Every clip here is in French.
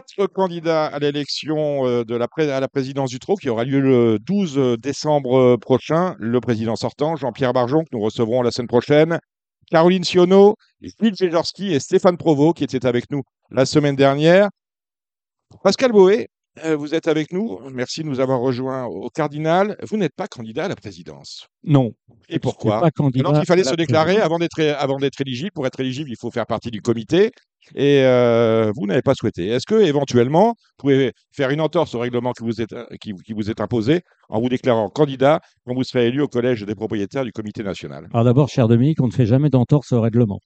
quatre candidats à l'élection euh, de la à la présidence du TRO qui aura lieu le 12 décembre euh, prochain. Le président sortant, Jean-Pierre Barjon, que nous recevrons la semaine prochaine. Caroline Sionneau, Gilles Géjorski et Stéphane Provost, qui étaient avec nous la semaine dernière. Pascal Boé, euh, vous êtes avec nous. Merci de nous avoir rejoints au Cardinal. Vous n'êtes pas candidat à la présidence. Non. Et pourquoi Pas candidat Alors qu'il fallait se déclarer avant d'être avant d'être éligible. Pour être éligible, il faut faire partie du comité. Et euh, vous n'avez pas souhaité. Est-ce que éventuellement, vous pouvez faire une entorse au règlement qui vous est qui, qui vous est imposé en vous déclarant candidat quand vous serez élu au collège des propriétaires du comité national? Alors d'abord, cher Dominique, on ne fait jamais d'entorse au règlement.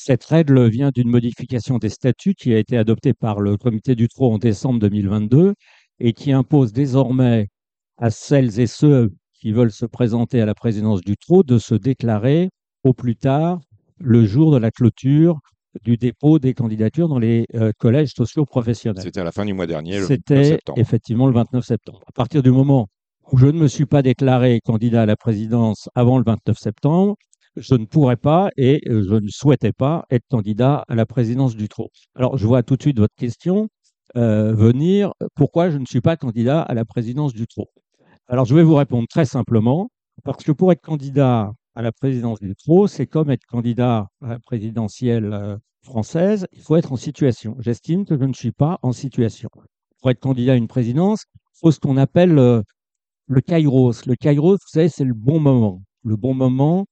Cette règle vient d'une modification des statuts qui a été adoptée par le comité du TRO en décembre 2022 et qui impose désormais à celles et ceux qui veulent se présenter à la présidence du TRO de se déclarer au plus tard le jour de la clôture du dépôt des candidatures dans les euh, collèges sociaux professionnels. C'était à la fin du mois dernier, le 29 C'était effectivement le 29 septembre. À partir du moment où je ne me suis pas déclaré candidat à la présidence avant le 29 septembre, je ne pourrais pas et euh, je ne souhaitais pas être candidat à la présidence du TRO. Alors, je vois tout de suite votre question euh, venir. Pourquoi je ne suis pas candidat à la présidence du TRO Alors, je vais vous répondre très simplement. Parce que pour être candidat à la présidence du TRO, c'est comme être candidat à la présidentielle euh, française, il faut être en situation. J'estime que je ne suis pas en situation. Pour être candidat à une présidence, il faut ce qu'on appelle le kairos. Le kairos, vous savez, c'est le bon moment. Le bon moment,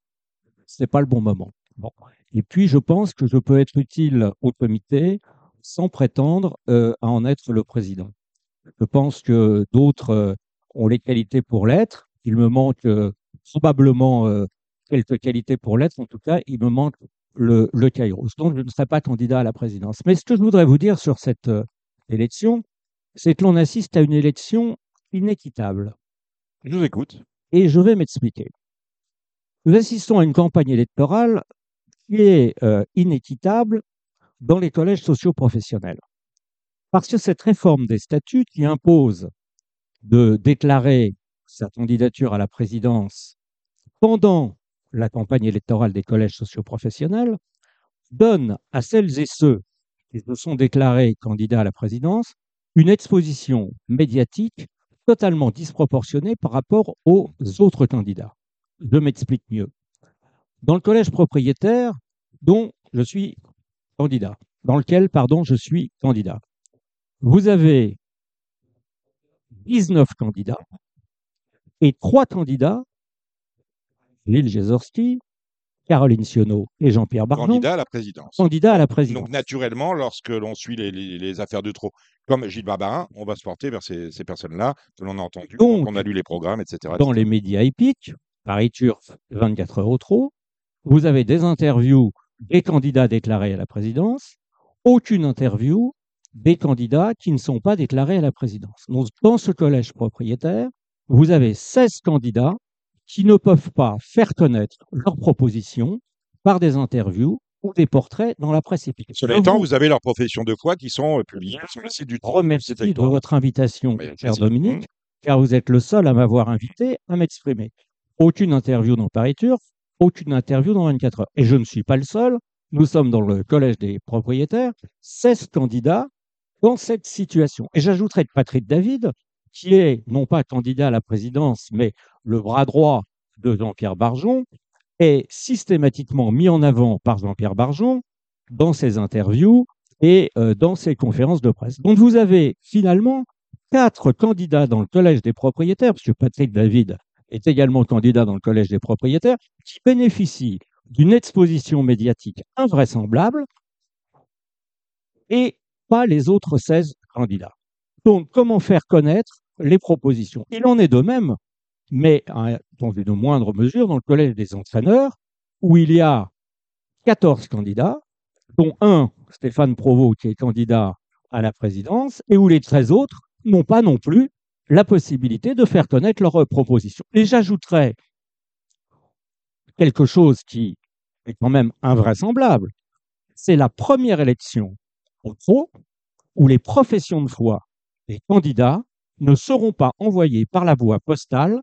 c'est pas le bon moment. Bon. Et puis, je pense que je peux être utile au comité sans prétendre euh, à en être le président. Je pense que d'autres euh, ont les qualités pour l'être. Il me manque euh, probablement quelques qualités pour l'être. En tout cas, il me manque le, le kairos. Donc, je ne serai pas candidat à la présidence. Mais ce que je voudrais vous dire sur cette élection, c'est que l'on assiste à une élection inéquitable. Je vous écoute. Et je vais m'expliquer. Nous assistons à une campagne électorale qui est euh, inéquitable dans les collèges sociaux professionnels. Parce que cette réforme des statuts qui impose de déclarer sa candidature à la présidence pendant la campagne électorale des collèges sociaux professionnels donne à celles et ceux qui se sont déclarés candidats à la présidence une exposition médiatique totalement disproportionnée par rapport aux autres candidats. Je m'explique mieux. Dans le collège propriétaire dont je suis candidat, dans lequel, pardon, je suis candidat, vous avez 19 candidats et trois candidats, Lille Gézorski, Caroline Sionneau et Jean-Pierre Barnon, Candidat à la présidence. candidats à la présidence. Donc, naturellement, lorsque l'on suit les, les- les affaires de trop, comme Gilles Barbarin, on va se porter vers ces, ces personnes-là que l'on a entendues, qu'on a lu les programmes, etc. dans les médias épiques, Paris Turf, 24 heures au trop, vous avez des interviews des candidats déclarés à la présidence, aucune interview des candidats qui ne sont pas déclarés à la présidence. Donc, dans ce collège propriétaire, vous avez 16 candidats qui ne peuvent pas faire connaître leurs propositions par des interviews ou des portraits dans la presse épique. Cela étant, vous vous avez leurs professions de foi qui sont euh, publiées sur le site du remercie de votre invitation, cher. Dominique Mmh. car vous êtes le seul à m'avoir invité à m'exprimer. Aucune interview dans Paris aucune interview dans 24 heures. Et je ne suis pas le seul. Nous sommes dans le collège des propriétaires, 16 candidats dans cette situation. Et j'ajouterai Patrick David, qui est non pas candidat à la présidence, mais le bras droit de Jean-Pierre Barjon, est systématiquement mis en avant par Jean-Pierre Barjon dans ses interviews et euh, dans ses conférences de presse. Donc vous avez finalement quatre candidats dans le collège des propriétaires, parce que Patrick David est également candidat dans le collège des propriétaires, qui bénéficient d'une exposition médiatique invraisemblable et pas les autres 16 candidats. Donc, comment faire connaître les propositions? Il en est de même, mais dans une moindre mesure, dans le collège des entraîneurs, où il y a 14 candidats, dont un, Stéphane Provost, qui est candidat à la présidence, et où les 13 autres n'ont pas non plus la possibilité de faire connaître leurs propositions. Et j'ajouterais quelque chose qui est quand même invraisemblable. C'est la première élection au pro où les professions de foi des candidats ne seront pas envoyées par la voie postale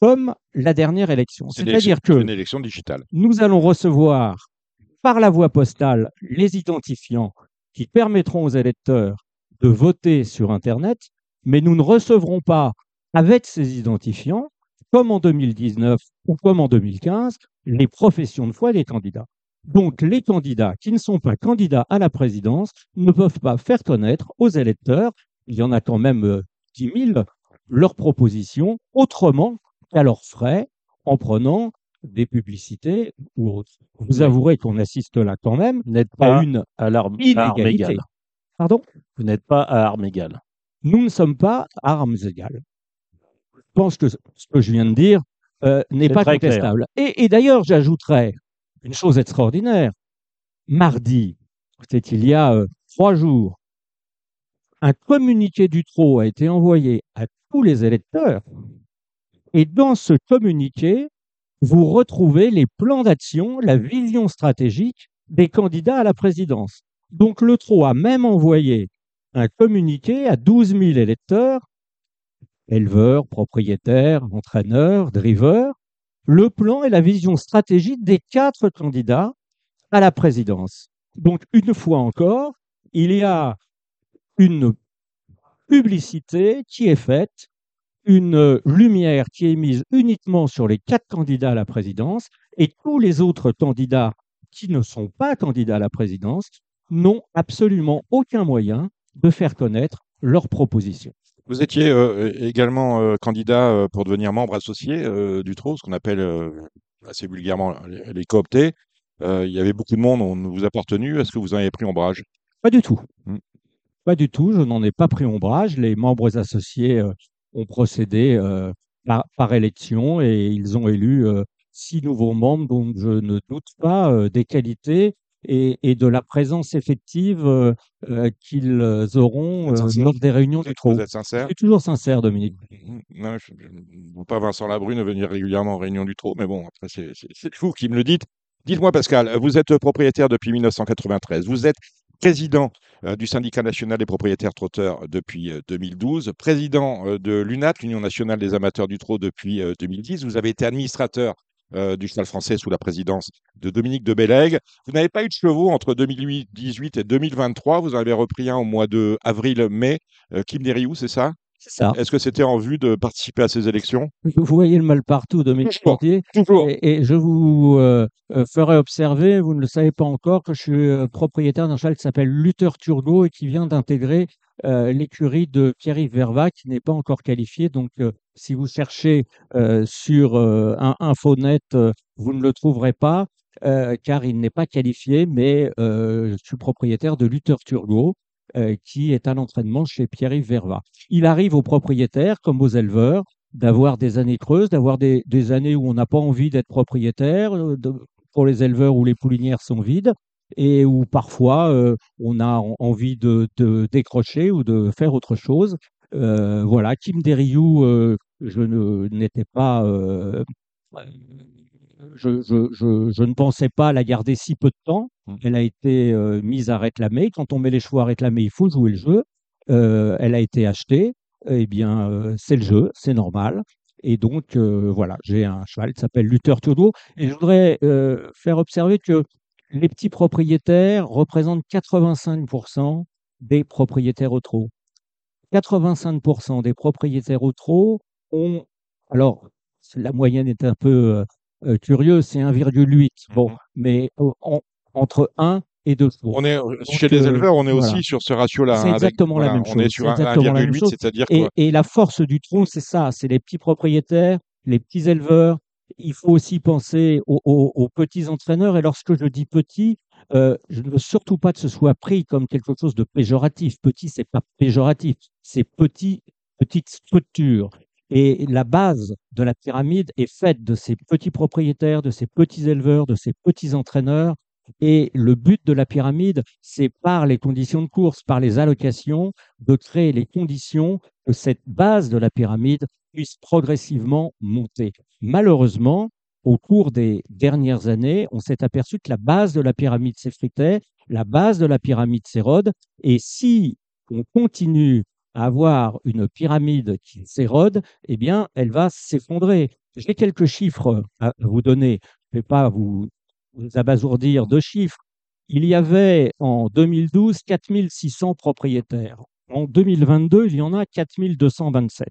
comme la dernière élection. C'est C'est-à-dire que une élection digitale. nous allons recevoir par la voie postale les identifiants qui permettront aux électeurs de voter sur Internet, mais nous ne recevrons pas avec ces identifiants, comme en 2019 ou comme en 2015, les professions de foi des candidats. Donc les candidats qui ne sont pas candidats à la présidence ne peuvent pas faire connaître aux électeurs, il y en a quand même 10 euh, 000, leurs propositions autrement qu'à leurs frais, en prenant des publicités ou autres. Vous avouerez qu'on assiste là quand même Vous n'êtes pas à une à l'arme égale. Pardon? Vous n'êtes pas à armes égales. Nous ne sommes pas à armes égales. Je pense que ce que je viens de dire euh, n'est pas contestable. Et, et d'ailleurs, j'ajouterais une chose extraordinaire. Mardi, c'était il y a euh, trois jours, un communiqué du TRO a été envoyé à tous les électeurs. Et dans ce communiqué, vous retrouvez les plans d'action, la vision stratégique des candidats à la présidence. Donc le TRO a même envoyé un communiqué à 12 000 électeurs, éleveurs, propriétaires, entraîneurs, drivers, le plan et la vision stratégique des quatre candidats à la présidence. Donc une fois encore, il y a une publicité qui est faite une lumière qui est mise uniquement sur les quatre candidats à la présidence et tous les autres candidats qui ne sont pas candidats à la présidence n'ont absolument aucun moyen de faire connaître leurs propositions. Vous étiez euh, également euh, candidat euh, pour devenir membre associé du TRO, ce qu'on appelle assez vulgairement les, cooptés. il y avait beaucoup de monde, on vous a partenu. Est-ce que vous en avez pris ombrage? Pas du tout. Hmm. Pas du tout, je n'en ai pas pris ombrage. Les membres associés ont procédé par, élection et ils ont élu six nouveaux membres, donc je ne doute pas des qualités et, de la présence effective qu'ils auront lors des réunions du TRO. Vous êtes sincère? Je suis toujours sincère, Dominique. Non, je ne vois pas Vincent Labrune venir régulièrement aux réunions du TRO, mais bon, après, c'est vous qui me le dites. Dites-moi, Pascal, vous êtes propriétaire depuis 1993. Vous êtes président euh, du syndicat national des propriétaires trotteurs depuis 2012, euh, président euh, de l'UNAT, l'Union nationale des amateurs du trot, depuis 2010. Vous avez été administrateur du cheval français sous la présidence de Dominique de Bellègue. Vous n'avez pas eu de chevaux entre 2018 et 2023. Vous en avez repris un au mois de avril-mai. Kim Deriou, c'est ça? Est-ce que c'était en vue de participer à ces élections? Vous voyez le mal partout, Dominique Portier. Et, je vous euh, euh, ferai observer, vous ne le savez pas encore, que je suis euh, propriétaire d'un cheval qui s'appelle Luther Turgot et qui vient d'intégrer l'écurie de Pierre-Yves Verva, qui n'est pas encore qualifié. Donc, si vous cherchez sur un Infonet, vous ne le trouverez pas. car il n'est pas qualifié, mais je suis propriétaire de Luther Turgot, euh, qui est à l'entraînement chez Pierre-Yves Verva. Il arrive aux propriétaires, comme aux éleveurs, d'avoir des années creuses, d'avoir des, années où on n'a pas envie d'être propriétaire, euh, pour les éleveurs où les poulinières sont vides, et où parfois euh, on a envie de, décrocher ou de faire autre chose. voilà, Kim Deriou, je n'étais pas je, ne pensais pas la garder si peu de temps. Mmh. Elle a été euh, mise à réclamer. Quand on met les chevaux à réclamer, il faut jouer le jeu. Euh, elle a été achetée. Eh bien, euh, c'est le jeu, c'est normal. Et donc, voilà, j'ai un cheval qui s'appelle Luther Turdo. Et je voudrais faire observer que les petits propriétaires représentent 85% des propriétaires au trot. 85% des propriétaires au trot ont, alors la moyenne est un peu euh, curieux, c'est 1,8. Bon, mmh mais entre 1 et 2 On est, chez les euh, éleveurs, on est aussi sur ce ratio-là. C'est exactement la même chose. On est sur 1,8, c'est-à-dire et, et la force du tronc, c'est ça, c'est les petits propriétaires, les petits éleveurs. Il faut aussi penser aux, petits entraîneurs. Et lorsque je dis petit, euh, je ne veux surtout pas que ce soit pris comme quelque chose de péjoratif. Petit, c'est pas péjoratif, c'est petit, petite structure. Et la base de la pyramide est faite de ces petits propriétaires, de ces petits éleveurs, de ces petits entraîneurs. Et le but de la pyramide, c'est par les conditions de course, par les allocations, de créer les conditions que cette base de la pyramide puisse progressivement monter. Malheureusement, au cours des dernières années, on s'est aperçu que la base de la pyramide s'effritait, la base de la pyramide s'érode, et si on continue avoir une pyramide qui s'érode, eh bien, elle va s'effondrer. J'ai quelques chiffres à vous donner. Je ne vais pas vous, abasourdir de chiffres, il y avait en 2012 4600 propriétaires. En 2022, il y en a 4227.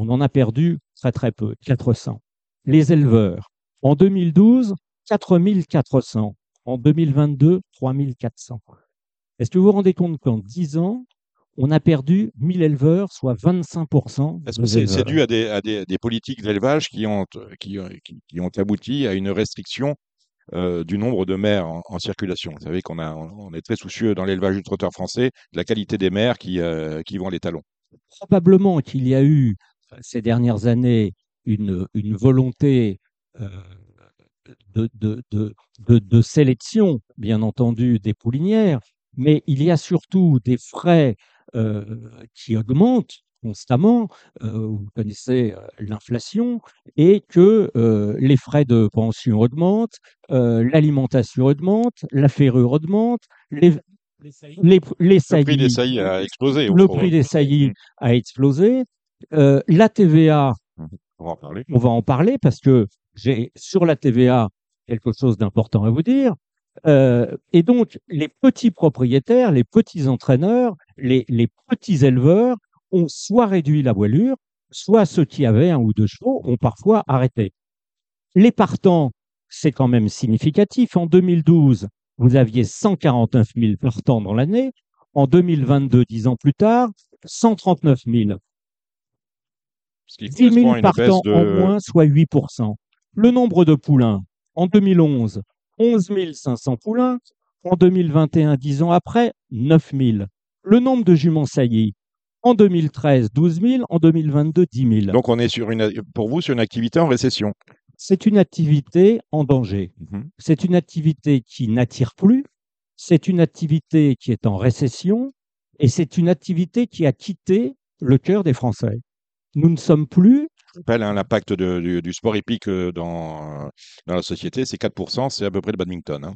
On en a perdu très très peu, 400. Les éleveurs, en 2012, 4400. En 2022, 3400. Est-ce que vous vous rendez compte qu'en 10 ans, on a perdu 1000 éleveurs, soit 25%. Est-ce que c'est dû à des, politiques d'élevage qui ont, qui, qui, ont abouti à une restriction euh, du nombre de mers en, circulation? Vous savez qu'on on est très soucieux dans l'élevage du trotteur français de la qualité des mers qui, euh, qui vont les talons. Probablement qu'il y a eu ces dernières années une, une volonté euh, de, de, de, de, sélection, bien entendu, des poulinières, mais il y a surtout des frais qui augmentent constamment, vous connaissez l'inflation, et que les frais de pension augmentent, l'alimentation augmente, la ferrure augmente, les, les, les saillies, le prix des saillies a explosé. Le prix des saillies a explosé. La TVA, on va en parler. On va en parler parce que j'ai sur la TVA quelque chose d'important à vous dire. et donc, les petits propriétaires, les petits entraîneurs, les, les petits éleveurs ont soit réduit la voilure, soit ceux qui avaient un ou deux chevaux ont parfois arrêté. Les partants, c'est quand même significatif. En 2012, vous aviez 149 000 partants dans l'année. En 2022, dix ans plus tard, 139 000. 10 000 partants en moins, soit 8 Le nombre de poulains, en 2011, 11 500 poulains. En 2021, dix ans après, 9 000. Le nombre de juments saillies, en 2013, 12 000. En 2022, 10 000. Donc, on est sur une, pour vous sur une activité en récession C'est une activité en danger. Mmh c'est une activité qui n'attire plus. C'est une activité qui est en récession. Et c'est une activité qui a quitté le cœur des Français. Nous ne sommes plus je rappelle, hein, l'impact du, sport épique euh, dans, dans la société, c'est 4%, c'est à peu près le badminton. Hein.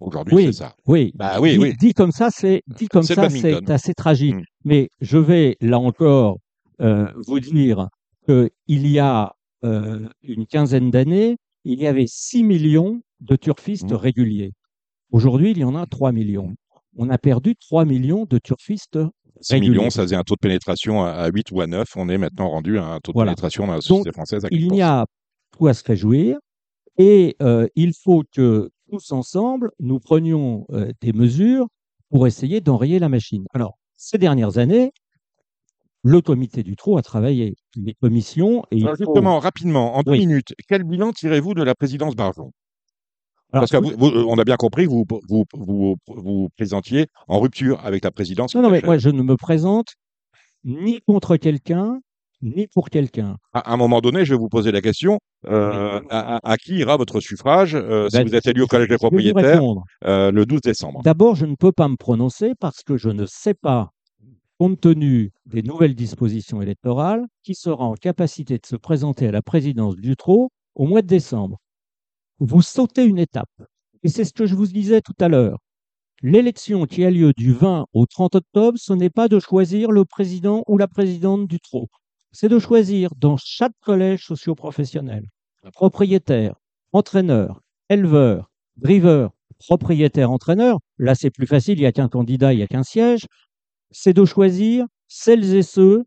Aujourd'hui, oui, c'est ça. Oui, bah, oui, dit, oui. dit comme ça, c'est dit comme ça, c'est assez tragique. Mmh. Mais je vais là encore euh, vous dire qu'il y a euh, une quinzaine d'années, il y avait 6 millions de turfistes mmh. réguliers. Aujourd'hui, il y en a 3 millions. On a perdu 3 millions de turfistes 6 millions, ça faisait un taux de pénétration à 8 ou à 9. On est maintenant rendu à un taux de pénétration dans la société française à Il y a tout à se réjouir et euh, il faut que tous ensemble, nous prenions euh, des mesures pour essayer d'enrayer la machine. Alors, ces dernières années, le comité du trou a travaillé, les commissions. Et justement, rapidement, en deux minutes, quel bilan tirez-vous de la présidence Barjon? Parce qu'on a bien compris vous, vous vous présentiez en rupture avec la présidence. Non, non, mais moi, je ne me présente ni contre quelqu'un, ni pour quelqu'un. À un moment donné, je vais vous poser la question euh, à, qui ira votre suffrage euh, si ben, vous êtes élu au collège des propriétaires euh, le 12 décembre D'abord, je ne peux pas me prononcer parce que je ne sais pas, compte tenu des nouvelles dispositions électorales, qui sera en capacité de se présenter à la présidence du TRO au mois de décembre. Vous sautez une étape. Et c'est ce que je vous disais tout à l'heure. L'élection qui a lieu du 20 au 30 octobre, ce n'est pas de choisir le président ou la présidente du TRO c'est de choisir dans chaque collège socio-professionnel propriétaire, entraîneur, éleveur, driver, propriétaire, entraîneur. Là, c'est plus facile, il n'y a qu'un candidat, il n'y a qu'un siège. C'est de choisir celles et ceux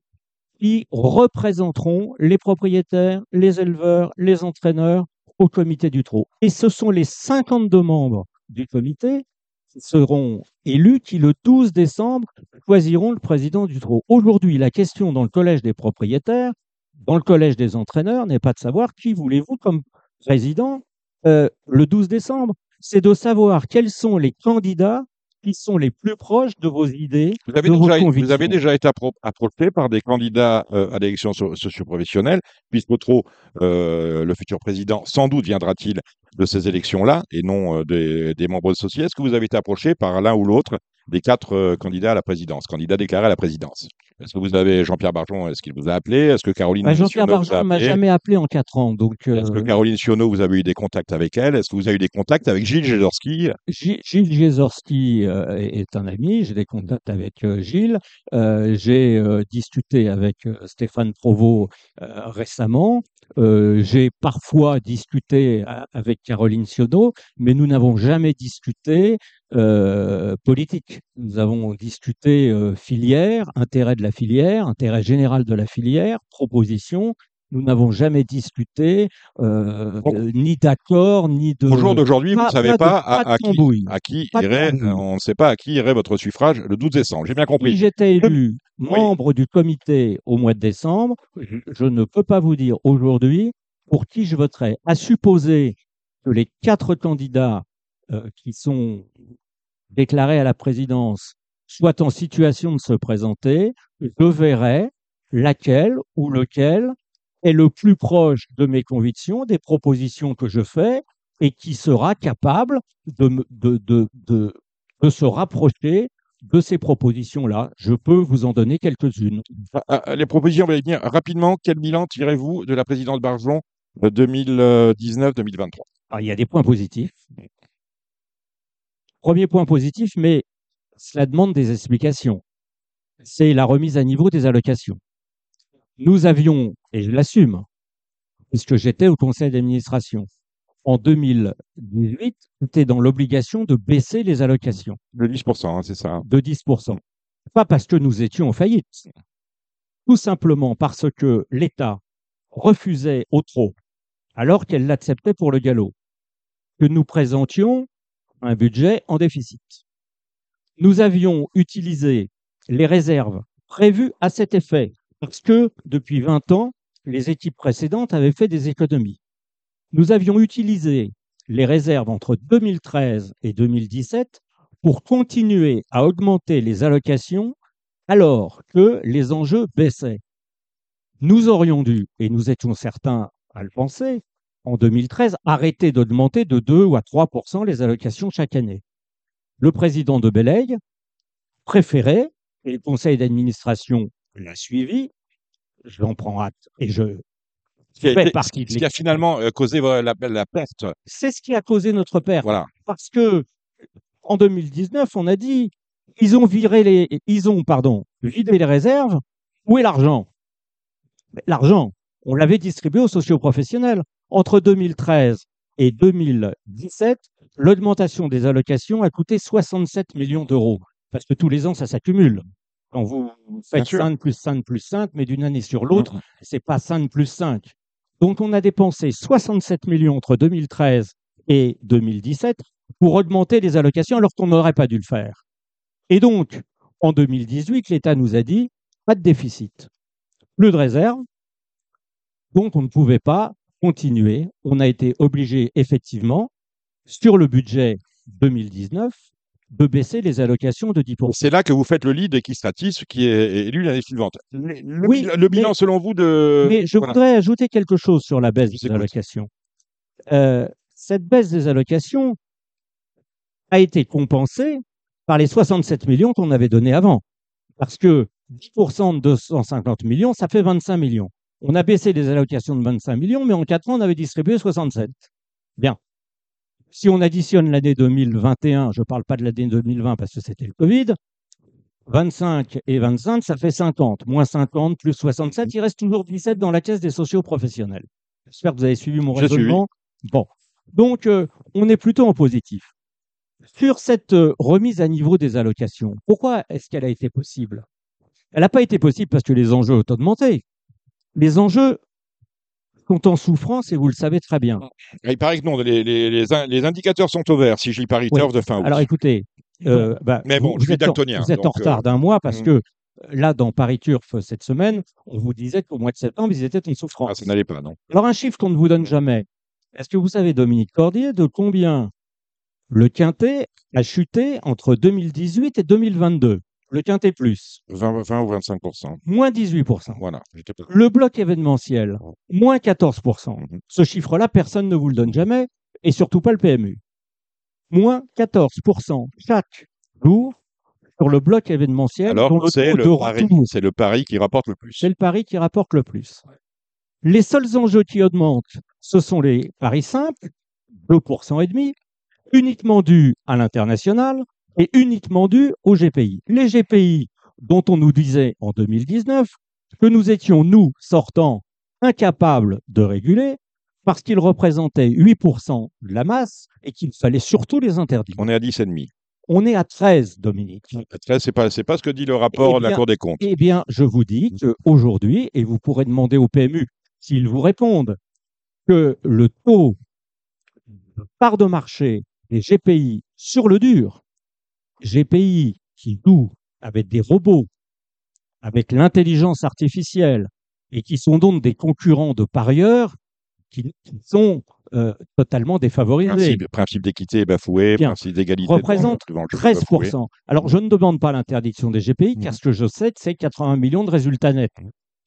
qui représenteront les propriétaires, les éleveurs, les entraîneurs au comité du trot. Et ce sont les 52 membres du comité seront élus qui, le 12 décembre, choisiront le président du trot. Aujourd'hui, la question dans le collège des propriétaires, dans le collège des entraîneurs, n'est pas de savoir qui voulez-vous comme président euh, le 12 décembre, c'est de savoir quels sont les candidats qui sont les plus proches de vos idées. Vous avez, déjà, vous avez déjà, été approché par des candidats euh, à l'élection socio-professionnelle, puisque trop euh, le futur président, sans doute viendra-t-il de ces élections-là et non euh, des, des, membres de société. Est-ce que vous avez été approché par l'un ou l'autre des quatre euh, candidats à la présidence, candidats déclarés à la présidence. Est-ce que vous avez Jean-Pierre Barjon, est-ce qu'il vous a appelé? Est-ce que Caroline bah, Jean-Pierre Barjon m'a jamais appelé en quatre ans. Donc, Est-ce que euh, Caroline Sionneau, vous avez eu des contacts avec elle? Est-ce que vous avez eu des contacts avec Gilles Gézorski Gilles Gézorski est un ami, j'ai des contacts avec Gilles. j'ai discuté avec Stéphane Provost récemment. j'ai parfois discuté avec Caroline Sionneau, mais nous n'avons jamais discuté euh, politique. Nous avons discuté euh, filière, intérêt de la filière, intérêt général de la filière, proposition. Nous n'avons jamais discuté euh, Bon. euh, ni d'accord, ni de. Au jour d'aujourd'hui, vous ne savez pas de- pas, pas à, qui, à qui irait, tambouille. on ne sait pas à qui irait votre suffrage le 12 décembre. J'ai bien compris. Si j'étais élu membre du comité au mois de décembre, je, je ne peux pas vous dire aujourd'hui pour qui je voterai. À supposer que les quatre candidats euh, qui sont déclarés à la présidence soient en situation de se présenter, je verrai laquelle ou lequel est le plus proche de mes convictions, des propositions que je fais et qui sera capable de, me- de, de, de, de se rapprocher de ces propositions-là. Je peux vous en donner quelques-unes. Ah, ah, les propositions, vous allez venir rapidement. Quel bilan tirez-vous de la présidence Barjon euh, 2019-2023 Alors, il y a des points positifs. Premier point positif, mais cela demande des explications. C'est la remise à niveau des allocations. Nous avions, et je l'assume, puisque j'étais au conseil d'administration, en 2018, c'était dans l'obligation de baisser les allocations. De 10%, hein, c'est ça. hein. de 10%. Pas parce que nous étions en faillite, tout simplement parce que l'État refusait au trop, alors qu'elle l'acceptait pour le galop, que nous présentions un budget en déficit. Nous avions utilisé les réserves prévues à cet effet, parce que depuis 20 ans, les équipes précédentes avaient fait des économies. Nous avions utilisé les réserves entre 2013 et 2017 pour continuer à augmenter les allocations alors que les enjeux baissaient. Nous aurions dû, et nous étions certains à le penser, en 2013, arrêter d'augmenter de 2 ou à 3% les allocations chaque année. Le président de Bellègue préférait, et le conseil d'administration l'a suivi, j'en prends acte, et je qui a, partie de ce qui a finalement euh, causé la, la perte. c'est ce qui a causé notre perte. Voilà. Parce que en 2019, on a dit ils ont viré les, ils ont pardon vidé les réserves. Où est l'argent? L'argent, on l'avait distribué aux socioprofessionnels. Entre 2013 et 2017, l'augmentation des allocations a coûté 67 millions d'euros. Parce que tous les ans, ça s'accumule. Quand vous faites sûr. 5 plus 5 plus 5, mais d'une année sur l'autre, c'est pas 5 plus 5. Donc, on a dépensé 67 millions entre 2013 et 2017 pour augmenter les allocations alors qu'on n'aurait pas dû le faire. Et donc, en 2018, l'État nous a dit pas de déficit, plus de réserve. Donc, on ne pouvait pas continuer. On a été obligé, effectivement, sur le budget 2019, de baisser les allocations de 10%. C'est là que vous faites le lead et qui Stratis, qui est élu l'année suivante. Le, le Oui, le bilan, mais- selon vous, de. Mais je voilà. voudrais ajouter quelque chose sur la baisse des allocations. Euh, cette baisse des allocations a été compensée par les 67 millions qu'on avait donnés avant. Parce que 10% de 250 millions, ça fait 25 millions. On a baissé les allocations de 25 millions, mais en 4 ans, on avait distribué 67. Bien. Si on additionne l'année 2021, je ne parle pas de l'année 2020 parce que c'était le Covid, 25 et 25, ça fait 50. Moins 50, plus 67, il reste toujours 17 dans la caisse des sociaux professionnels. J'espère que vous avez suivi mon suivi. raisonnement. Bon. Donc, euh, on est plutôt en positif. Sur cette euh, remise à niveau des allocations, pourquoi est-ce qu'elle a été possible? Elle n'a pas été possible parce que les enjeux ont augmenté. Les enjeux sont en souffrance et vous le savez très bien. Il paraît que non, les, les, les, in- les indicateurs sont au vert, si je lis Paris. Turf de fin août. Alors écoutez, euh, bah, Mais bon, vous, je suis vous êtes, en, daltonien, vous êtes en donc, retard euh, d'un mois parce mm. que euh, là, dans Paris Turf cette semaine, on vous disait qu'au mois de septembre, ils étaient en souffrance. Ah, ça n'allait pas, non. Alors, un chiffre qu'on ne vous donne jamais. Est-ce que vous savez, Dominique Cordier, de combien le Quintet a chuté entre 2018 et 2022 Le Quintet plus, 20, 20 ou 25% moins 18%. Voilà. j'étais pas- Le bloc événementiel, moins 14%. Mhm. Ce chiffre-là, personne ne vous le donne jamais, et surtout pas le PMU. Moins 14% chaque jour sur le bloc événementiel. dont Alors, le c'est taux de le, pari, retour c'est le pari qui rapporte le plus. c'est le pari qui rapporte le plus. Les seuls enjeux qui augmentent, ce sont les paris simples, 2% et demi, uniquement dus à l'international et uniquement dus au GPI. Les GPI dont on nous disait en 2019 que nous étions, nous, sortants, incapables de réguler parce qu'ils représentaient 8% de la masse et qu'il fallait surtout les interdire. On est à 10,5. On est à 13, Dominique. Très, C'est pas, pas ce que dit le rapport Eh de la Cour des comptes. Eh bien, je vous dis qu'aujourd'hui, et vous pourrez demander au PMU s'ils vous répondent, que le taux de part de marché des GPI sur le dur, GPI qui jouent avec des robots, avec l'intelligence artificielle, et qui sont donc des concurrents de parieurs qui, qui sont euh, totalement défavorisés. Principe, principe d'équité est bafoué, Bien. principe d'égalité Représente bafoué. 13%. Alors, je ne demande pas l'interdiction des GPI, car Mhm. ce que je sais, c'est 80 millions de résultats nets.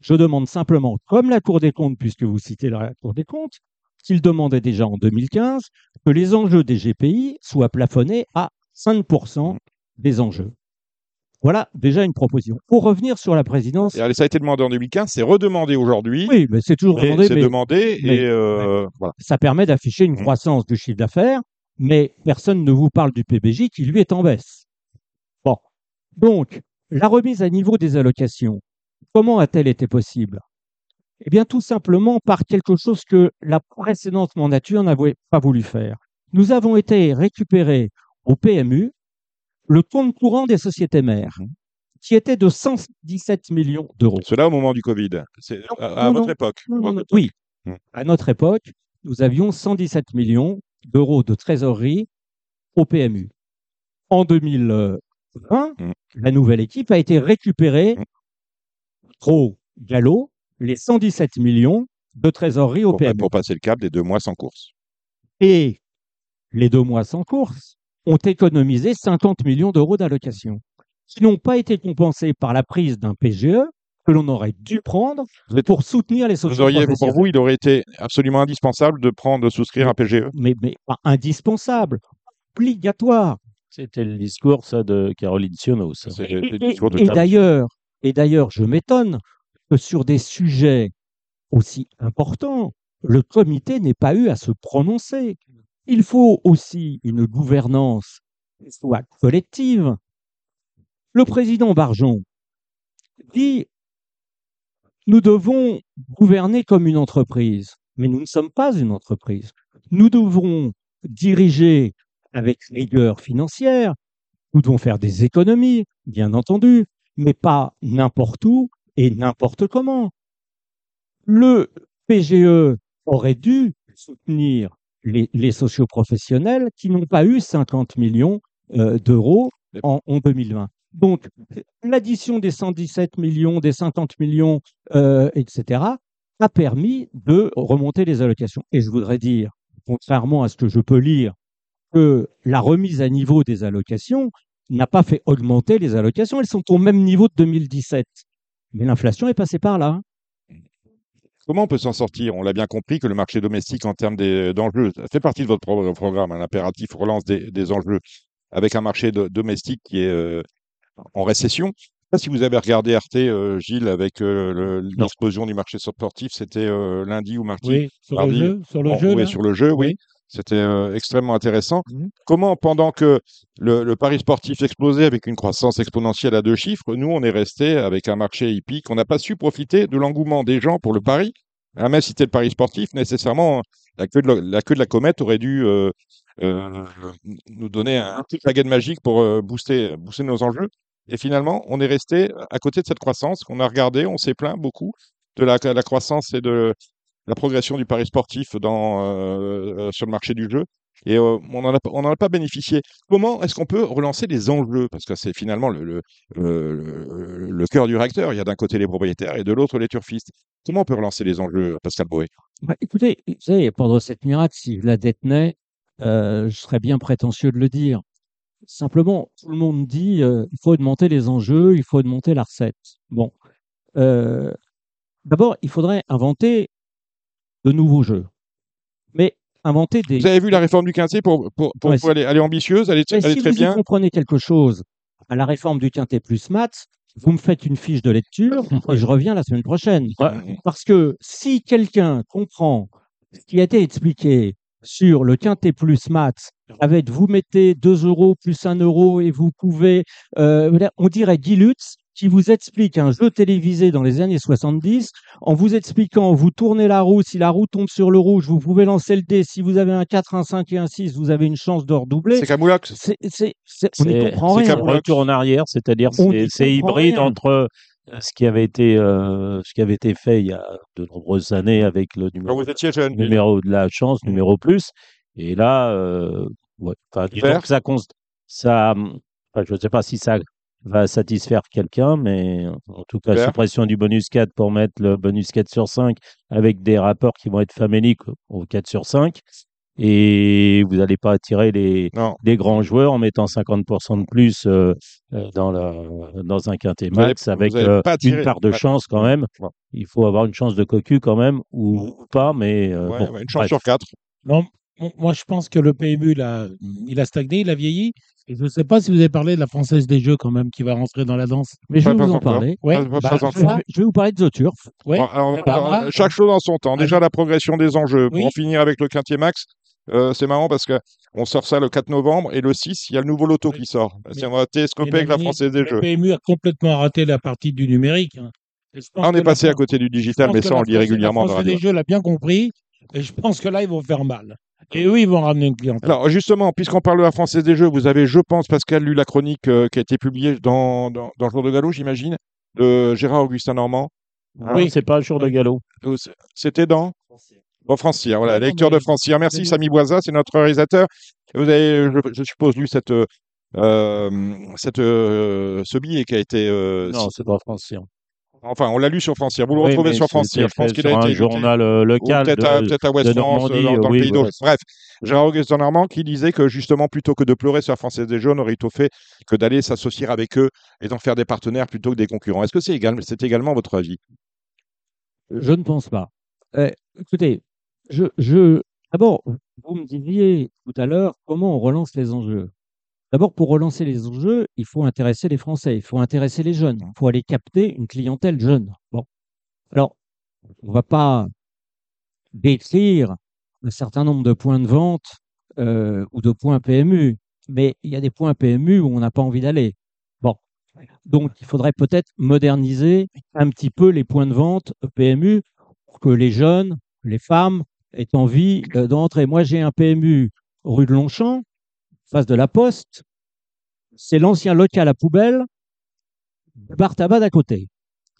Je demande simplement, comme la Cour des comptes, puisque vous citez la Cour des comptes, qu'il demandait déjà en 2015 que les enjeux des GPI soient plafonnés à 5% des enjeux. Voilà déjà une proposition. Pour revenir sur la présidence, Et ça a été demandé en 2015, c'est redemandé aujourd'hui. oui, mais c'est toujours demandé, C'est demandé mais- et euh, voilà. ça permet d'afficher une Mhm. croissance du chiffre d'affaires, mais personne ne vous parle du PBJ qui, lui, est en baisse. Bon. Donc, la remise à niveau des allocations, comment a-t-elle été possible? Eh bien, tout simplement par quelque chose que la précédente mandature n'avait pas voulu faire. Nous avons été récupérer au PMU le compte courant des sociétés mères, qui était de 117 millions d'euros. Cela au moment du Covid. C'est à, votre époque. Non, non, non. Votre Oui. Hmm. À notre époque, nous avions 117 millions d'euros de trésorerie au PMU. En 2020, Hmm. la nouvelle équipe a été récupérée Hmm. trop galop les 117 millions de trésorerie au pour, PMU. pour passer le cap des deux mois sans course. Et les deux mois sans course ont économisé 50 millions d'euros d'allocation, qui n'ont pas été compensés par la prise d'un PGE que l'on aurait dû prendre Vous pour soutenir les Vous sociétés auriez, pour vous, il aurait été absolument indispensable de prendre, de souscrire un. PGE. mais, mais pas indispensable, obligatoire. C'était le discours ça, de Caroline Siono. ça. C'est Et, et- d'ailleurs, et d'ailleurs, je m'étonne que sur des sujets aussi importants, le comité n'ait pas eu à se prononcer. Il faut aussi une gouvernance soit collective. Le président Barjon dit nous devons gouverner comme une entreprise, mais nous ne sommes pas une entreprise. Nous devons diriger avec rigueur financière, nous devons faire des économies, bien entendu, mais pas n'importe où et n'importe comment. Le PGE aurait dû soutenir les, les socioprofessionnels qui n'ont pas eu 50 millions euh, d'euros en, en 2020. Donc, l'addition des 117 millions, des 50 millions, euh, etc., a permis de remonter les allocations. Et je voudrais dire, contrairement à ce que je peux lire, que la remise à niveau des allocations n'a pas fait augmenter les allocations. Elles sont au même niveau de 2017. Mais l'inflation est passée par là. Comment on peut s'en sortir? On l'a bien compris que le marché domestique en termes des- d'enjeux, fait partie de votre pro- programme, un impératif relance des, des enjeux avec un marché de- domestique qui est euh, en récession. Je ne sais pas si vous avez regardé Arte, euh, Gilles, avec euh, le- l'explosion du marché sportif, c'était euh, lundi ou mardi Oui, sur Mardi. le jeu, sur le En- jeu, oui, là? sur le jeu, oui. C'était euh, extrêmement intéressant. Mhm. Comment, pendant que le, le pari sportif explosait avec une croissance exponentielle à deux chiffres, nous, on est resté avec un marché hippique. On n'a pas su profiter de l'engouement des gens pour le pari. Même si c'était le pari sportif, nécessairement, la queue de la, la queue de la comète aurait dû euh, euh, nous donner un petit baguette magique pour booster, booster nos enjeux. Et finalement, on est resté à côté de cette croissance qu'on a regardé, on s'est plaint beaucoup de la, la croissance et de la progression du pari sportif dans, euh, euh, sur le marché du jeu. Et euh, on n'en a, a pas bénéficié. Comment est-ce qu'on peut relancer les enjeux? Parce que c'est finalement le, le, cœur du réacteur. Il y a d'un côté les propriétaires et de l'autre les turfistes. Comment on peut relancer les enjeux, Pascal Boé Bah, écoutez, vous savez, pendant cette miracle, si je la détenais, euh, je serais bien prétentieux de le dire. Simplement, tout le monde dit euh, il faut augmenter les enjeux, il faut augmenter la recette. Bon, d'abord, il faudrait inventer de nouveaux jeux, mais inventer des. Vous avez vu la réforme du Quintet pour, pour, pour, Ouais, pour aller, aller ambitieuse, elle est, Mais elle est si très vous bien. comprenez quelque chose à la réforme du Quintet plus maths, vous me faites une fiche de lecture et je reviens la semaine prochaine. Parce que si quelqu'un comprend ce qui a été expliqué sur le quintet plus maths, avec vous mettez 2 euros plus 1 euro et vous pouvez, euh, on dirait Guy Lutz qui vous explique un jeu télévisé dans les années 70 en vous expliquant, vous tournez la roue, si la roue tombe sur le rouge, vous pouvez lancer le dé. Si vous avez un 4, un 5 et un 6, vous avez une chance de redoubler. C'est Camoulox. C'est, c'est, c'est- on n'y C'est comprend c'est rien. un retour en arrière, c'est-à-dire c'est c'est hybride rien. entre euh, ce qui avait été euh, ce qui avait été fait il y a de nombreuses années avec le numéro, vous étiez jeune. numéro de la chance, numéro plus, et là, euh, ouais, disons que ça, ça, hum, enfin, je ne sais pas si ça va satisfaire quelqu'un, mais en tout cas, suppression du bonus 4 pour mettre le bonus 4 sur 5 avec des rapports qui vont être faméliques au 4 sur 5, et vous n'allez pas attirer les, des grands joueurs en mettant 50% de plus euh, euh, dans, la, dans un quintet max avec vous euh, une part de chance quand même. Ouais. Il faut avoir une chance de cocu quand même, ou, ou pas, mais euh, Ouais, bon, ouais, une chance bref. sur quatre. Non, m- moi je pense que le PMU, il a, il a stagné, il a vieilli. Et je ne sais pas si vous avez parlé de la Française des Jeux quand même qui va rentrer dans la danse. Mais je vais pas vous en encore. parler. Ouais, Pas- bah, pas je vais, je vais vous parler de The Turf. Ouais. Bon, alors, alors, voilà. chaque chose en son temps. Déjà, la progression des enjeux. Pour Oui. en finir avec le Quintier Max, euh, c'est marrant parce que on sort ça le 4 novembre et le 6, il y a le nouveau loto Oui. qui sort. C'est on va télescoper avec la Française des le Jeux. PMU a complètement raté la partie du numérique. hein. Ah, on est passé à côté du digital, mais ça, on le dit régulièrement La Française des Jeux l'a bien compris. Et je pense que là, ils vont faire mal. Et eux, ils vont ramener une clientèle? Alors, justement, puisqu'on parle de la Française des Jeux, vous avez, je pense, Pascal, lu la chronique euh, qui a été publiée dans, dans, dans le jour de galop, j'imagine, de Gérard Augustin Normand. Ah, Oui. c'est pas un jour de galop. Euh, C'était dans Bon, Francière, voilà, Ouais, non, lecteur mais- de Francière. Merci, Samy Boisa, c'est notre réalisateur. Vous avez, je, je suppose, lu cette, euh, cette, euh, ce billet qui a été. euh, Non, c'est pas français. Enfin, on l'a lu sur Francière. Vous le Oui, retrouvez sur Francière. Je pense qu'il a été un édité. journal euh, local peut-être à, de- peut-être à West de France, Normandie, dans, dans oui, le pays voilà. d'Auge. Bref, Gérard Augustin Normand qui disait que justement, plutôt que de pleurer sur la Française des Jeux, on aurait tout fait que d'aller s'associer avec eux et d'en faire des partenaires plutôt que des concurrents. Est-ce que c'est également, c'est également votre avis? Je ne pense pas. Euh, écoutez, je, je, d'abord, vous me disiez tout à l'heure comment on relance les enjeux. D'abord, pour relancer les enjeux, il faut intéresser les Français, il faut intéresser les jeunes, il faut aller capter une clientèle jeune. Bon. Alors, on ne va pas décrire un certain nombre de points de vente euh, ou de points PMU, mais il y a des points PMU où on n'a pas envie d'aller. Bon. Donc, il faudrait peut-être moderniser un petit peu les points de vente PMU pour que les jeunes, les femmes aient envie euh, d'entrer. Moi, j'ai un PMU rue de Longchamp, face de la Poste. C'est l'ancien local à poubelle, bar tabac d'à côté.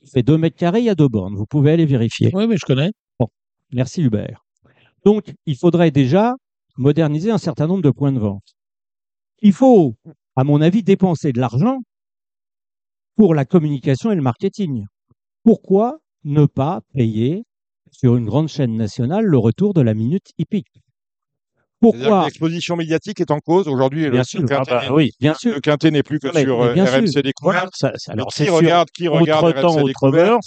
Il fait 2 mètres carrés, il y a deux bornes. Vous pouvez aller vérifier. Oui, mais je connais. Merci Hubert. Donc, il faudrait déjà moderniser un certain nombre de points de vente. Il faut, à mon avis, dépenser de l'argent pour la communication et le marketing. Pourquoi ne pas payer sur une grande chaîne nationale le retour de la minute hippique? Pourquoi L'exposition médiatique est en cause. Aujourd'hui, le, Bien le sûr. Quintet, Ah bah oui. Bien sûr. le Quintet n'est plus que mais- sur mais euh, bien RMC sûr. Découverte. Ça- alors, qui sûr, regarde, qui regarde autre temps, RMC autre Découverte.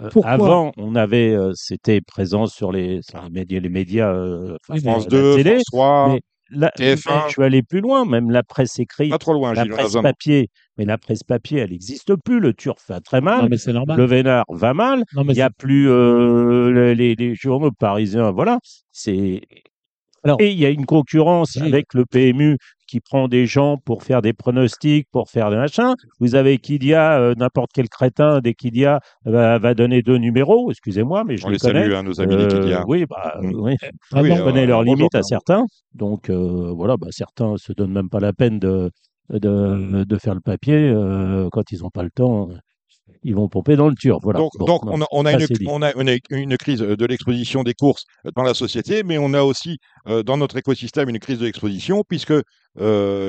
Euh, avant, on avait, euh, c'était présent sur les, sur les médias, les médias euh, France la 2, télé. France 3, mais Là, TF1. mais je suis allé plus loin, même la presse écrite, pas trop loin, la Gilles. presse papier. Mais la presse papier, elle n'existe plus. Le turf va très Non, mal. mais c'est normal. Le Vénard va mal. Non, mais Il n'y a plus euh, les, les journaux parisiens. Voilà. C'est. Alors- Et il y a une concurrence avec le PMU qui prend des gens pour faire des pronostics, pour faire des machins. Vous avez Kidia, euh, n'importe quel crétin dès Kidia va, va donner deux numéros. Excusez-moi, mais je On les les connais. salue, hein, nos amis des Euh, Kidia. oui, bah, Mm. oui. Ah Oui, bon, On euh, connaît leurs limites à certains. Donc euh, voilà, bah, certains se donnent même pas la peine de, de, de faire le papier. euh, quand ils n'ont pas le temps, ils vont pomper dans le turf. Voilà. Donc, Bon, donc non, on a, on a ça, une, c'est dit. on a une, une crise de l'exposition des courses dans la société, mais on a aussi euh, dans notre écosystème une crise de l'exposition, puisque, euh,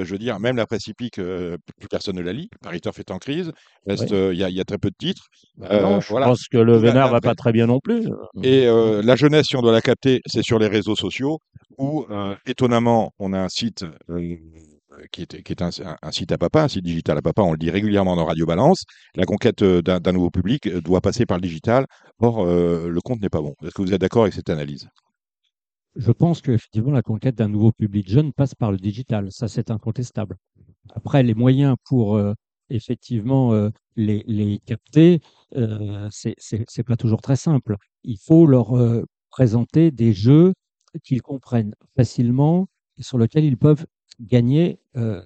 je veux dire, même la presse hippique, euh, plus personne ne la lit. Paris Turf est en crise. Il y, a, y a très peu de titres. Bah, non, je voilà. pense que le Vénard va pas très bien non plus. Et la jeunesse, si on doit la capter, c'est sur les réseaux sociaux, où, étonnamment, on a un site qui est, un, site à papa, un site digital à papa, on le dit régulièrement dans Radio Balance. La conquête euh, d'un nouveau public euh, doit passer par le digital. Or, euh, le compte n'est pas bon. Est-ce que vous êtes d'accord avec cette analyse? Je pense qu'effectivement, la conquête d'un nouveau public jeune passe par le digital. Ça, c'est incontestable. Après, les moyens pour effectivement les, les capter, c'est pas toujours très simple. Il faut leur présenter des jeux qu'ils comprennent facilement et sur lesquels ils peuvent gagner euh,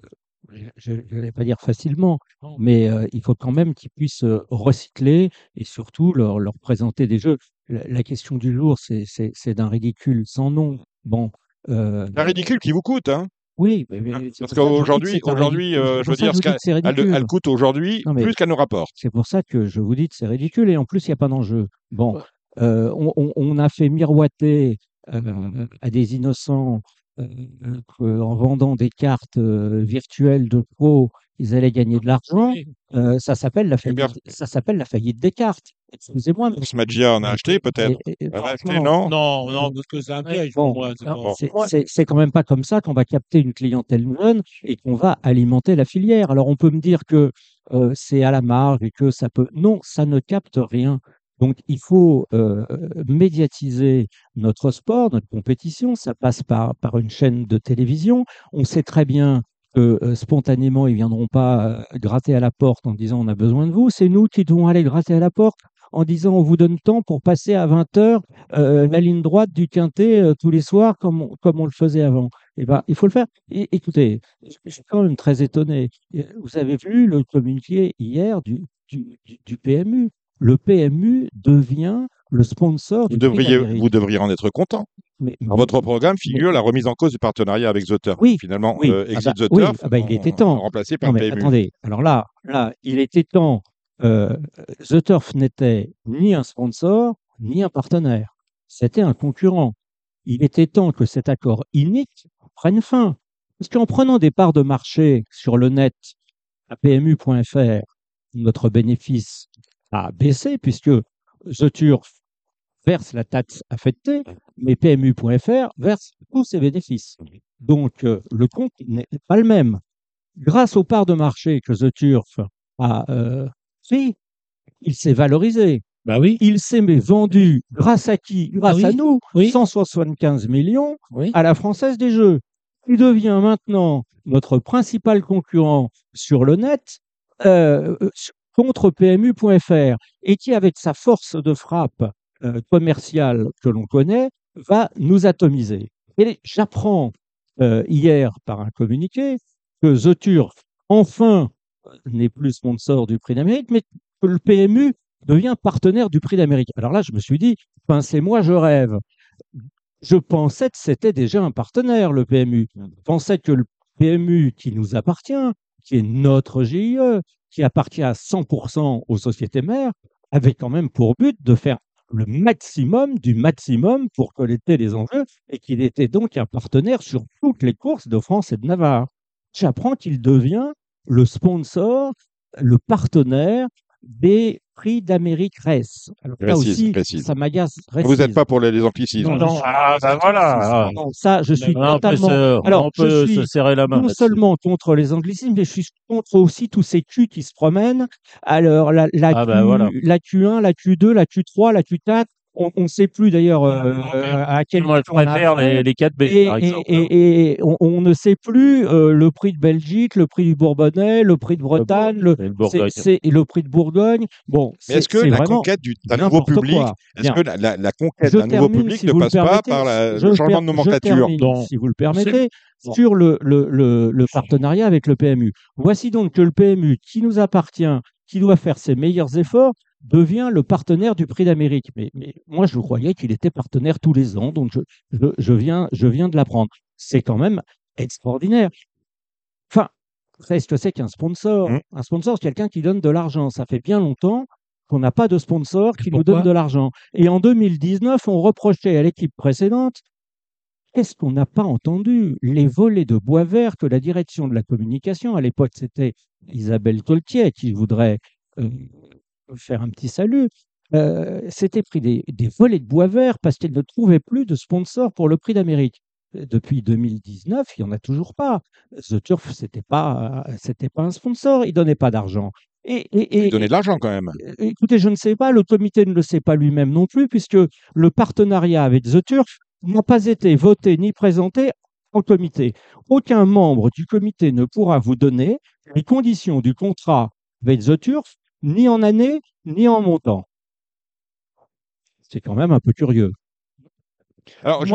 je ne vais pas dire facilement, mais euh, il faut quand même qu'ils puissent euh, recycler et surtout leur, leur présenter des jeux. La, la question du jour, c'est d'un ridicule sans nom. Bon, euh, Un ridicule qui vous coûte, hein oui, mais- mais c'est Parce qu'aujourd'hui, aujourd'hui, je veux dire, qu'elle elle coûte aujourd'hui mais- plus qu'elle nous rapporte. C'est pour ça que je vous dis que c'est ridicule et en plus, il n'y a pas d'enjeu. Bon, euh, on, on- on a fait miroiter euh, à des innocents euh, qu'en vendant des cartes euh, virtuelles de pro, ils allaient gagner de l'argent. Euh, ça s'appelle la Eh faillite. Ça s'appelle la faillite des cartes. Excusez-moi. mais- Smagia en a acheté peut-être. acheté, non? Non, non, parce que c'est un piège Bon, c'est quand même pas comme ça qu'on va capter une clientèle jeune et qu'on va alimenter la filière. Alors on peut me dire que euh, c'est à la marge et que ça peut. Non, ça ne capte rien. Donc il faut euh, médiatiser notre sport, notre compétition. Ça passe par, une chaîne de télévision. On sait très bien que euh, spontanément, ils viendront pas euh, gratter à la porte en disant on a besoin de vous. C'est nous qui devons aller gratter à la porte en disant on vous donne temps pour passer à 20 heures la ligne droite du quintet tous les soirs comme on, le faisait avant. Eh ben, il faut le faire. Écoutez, je suis quand même très étonné. Vous avez vu le communiqué hier du, du- du PMU. Le PMU devient le sponsor Vous du prix devriez, vous devriez en être content. Mais- Dans votre programme figure la remise en cause du partenariat avec The Turf. Oui, Finalement, oui. euh, Ah Exit bah, The oui, Turf, ah bah, il était temps. remplacé par Non, mais PMU. attendez, alors là, là, il était temps. euh, The Turf n'était ni un sponsor, ni un partenaire. C'était un concurrent. Il était temps que cet accord inique prenne fin. Parce qu'en prenant des parts de marché sur le net à PMU.fr, notre bénéfice a baissé puisque The Turf verse la taxe affectée, mais PMU.fr verse tous ses bénéfices. Donc, euh, le compte n'est pas le même. Grâce aux parts de marché que The Turf a euh, pris, il s'est valorisé. Bah oui, Il s'est vendu grâce à qui? Grâce oui, à nous. oui. 175 millions à la Française des Jeux. Il devient maintenant notre principal concurrent sur le net euh, euh, contre PMU.fr et qui, avec sa force de frappe euh, commerciale que l'on connaît, va nous atomiser. Et j'apprends euh, hier par un communiqué que The Turf, enfin, euh, n'est plus sponsor du Prix d'Amérique, mais que le PMU devient partenaire du Prix d'Amérique. Alors là, je me suis dit, ben, c'est moi, je rêve. Je pensais que c'était déjà un partenaire, le PMU. Je pensais que le PMU qui nous appartient, qui est notre GIE, qui appartient à 100% aux sociétés mères, avait quand même pour but de faire le maximum du maximum pour collecter les enjeux et qu'il était donc un partenaire sur toutes les courses de France et de Navarre. J'apprends qu'il devient le sponsor, le partenaire des prix d'Amérique Race. Alors là Précise, aussi, précise. ça m'agace. Vous n'êtes pas pour les, les anglicismes. Non, Non, ah, bah voilà. Non, ça, je suis on peut, totalement. se, Alors, on peut je suis se serrer la main. non seulement contre les anglicismes, mais je suis contre aussi tous ces culs qui se promènent. Alors, la, la, Ah Q, bah voilà. la Q1, la Q2, la Q3, la Q4, on ne sait plus d'ailleurs euh, euh, à quel Moi, je on a les, les 4B, Et, par exemple. et- et on, on ne sait plus euh, le prix de Belgique, le prix du Bourbonnais, le prix de Bretagne, le, le c'est, Bourgogne. c'est- et le prix de Bourgogne. Bon, c'est, est-ce que c'est la conquête du- d'un nouveau public, quoi. est-ce Bien. que la, la- la conquête Je d'un nouveau public si ne passe pas par la- le per- changement de je nomenclature? termine, si vous le permettez, Bon. sur le, le, le, le partenariat avec le PMU. Voici donc que le PMU, qui nous appartient, qui doit faire ses meilleurs efforts, devient le partenaire du Prix d'Amérique. Mais, mais moi, je croyais qu'il était partenaire tous les ans, donc je, je, je viens, je viens de l'apprendre. C'est quand même extraordinaire. Enfin, vous savez ce que c'est qu'un sponsor? Mmh. Un sponsor, c'est quelqu'un qui donne de l'argent. Ça fait bien longtemps qu'on n'a pas de sponsor qui nous donne de l'argent. Et en 2019, on reprochait à l'équipe précédente Qu'est-ce qu'on n'a pas entendu? Les volets de bois vert que la direction de la communication, à l'époque c'était Isabelle Toltier qui voudrait euh, faire un petit salut, euh, s'était pris des, des volets de bois vert parce qu'elle ne trouvait plus de sponsor pour le prix d'Amérique. Euh, Depuis 2019, il n'y en a toujours pas. The Turf, c'était pas, euh, c'était pas un sponsor, il donnait pas d'argent. Et, et, Il et- donnait de l'argent quand même. Écoutez, je ne sais pas, le comité ne le sait pas lui-même non plus, puisque le partenariat avec The Turf n'a pas été voté ni présenté en comité. Aucun membre du comité ne pourra vous donner les conditions du contrat avec The Turf, ni en année, ni en montant. C'est quand même un peu curieux. Alors,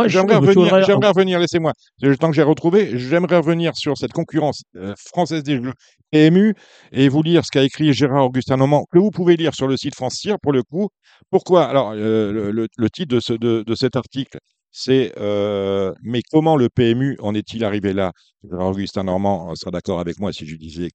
j'aimerais revenir, laissez-moi, le temps que j'ai retrouvé, j'aimerais revenir sur cette concurrence euh, française des jeux PMU et vous lire ce qu'a écrit Gérard Augustin Normand, que vous pouvez lire sur le site France Tir pour le coup. Pourquoi? Alors, euh, le, le- le titre de, ce, de, de cet article, c'est euh, Mais comment le PMU en est-il arrivé là? Gérard Augustin Normand sera d'accord avec moi si je disais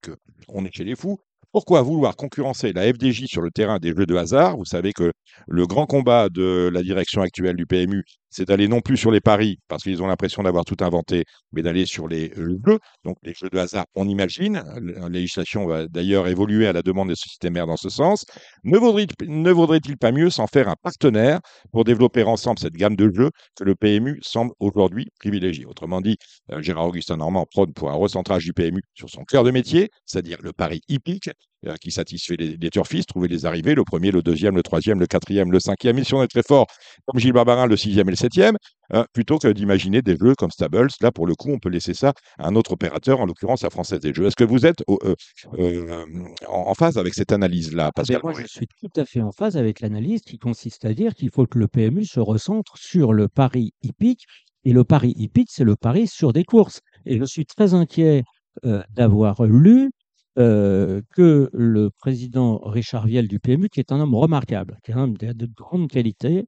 qu'on est chez les fous. Pourquoi vouloir concurrencer la FDJ sur le terrain des jeux de hasard? Vous savez que le grand combat de la direction actuelle du PMU, c'est d'aller non plus sur les paris, parce qu'ils ont l'impression d'avoir tout inventé, mais d'aller sur les euh, jeux. Donc les jeux de hasard, on imagine. La législation va d'ailleurs évoluer à la demande des sociétés mères dans ce sens. Ne vaudrait-il ne vaudrait-il pas mieux s'en faire un partenaire pour développer ensemble cette gamme de jeux que le PMU semble aujourd'hui privilégier? Autrement dit, euh, Gérard Augustin Normand prône pour un recentrage du PMU sur son cœur de métier, c'est-à-dire le pari hippique, qui satisfait les, les turfistes, trouver les arrivées, le premier, le deuxième, le troisième, le quatrième, le cinquième, et si on est très fort, comme Gilles Barbarin, le sixième et le septième, euh, plutôt que d'imaginer des jeux comme Stables. Là, pour le coup, on peut laisser ça à un autre opérateur, en l'occurrence la Française des Jeux. Est-ce que vous êtes euh, euh, euh, en, en phase avec cette analyse-là, Ah ben, moi, je suis tout à fait en phase avec l'analyse qui consiste à dire qu'il faut que le PMU se recentre sur le pari hippique. Et le pari hippique, c'est le pari sur des courses. Et je suis très inquiet euh, d'avoir lu euh, que le président Richard Viel du PMU, qui est un homme remarquable, qui est un homme de, de grande qualité,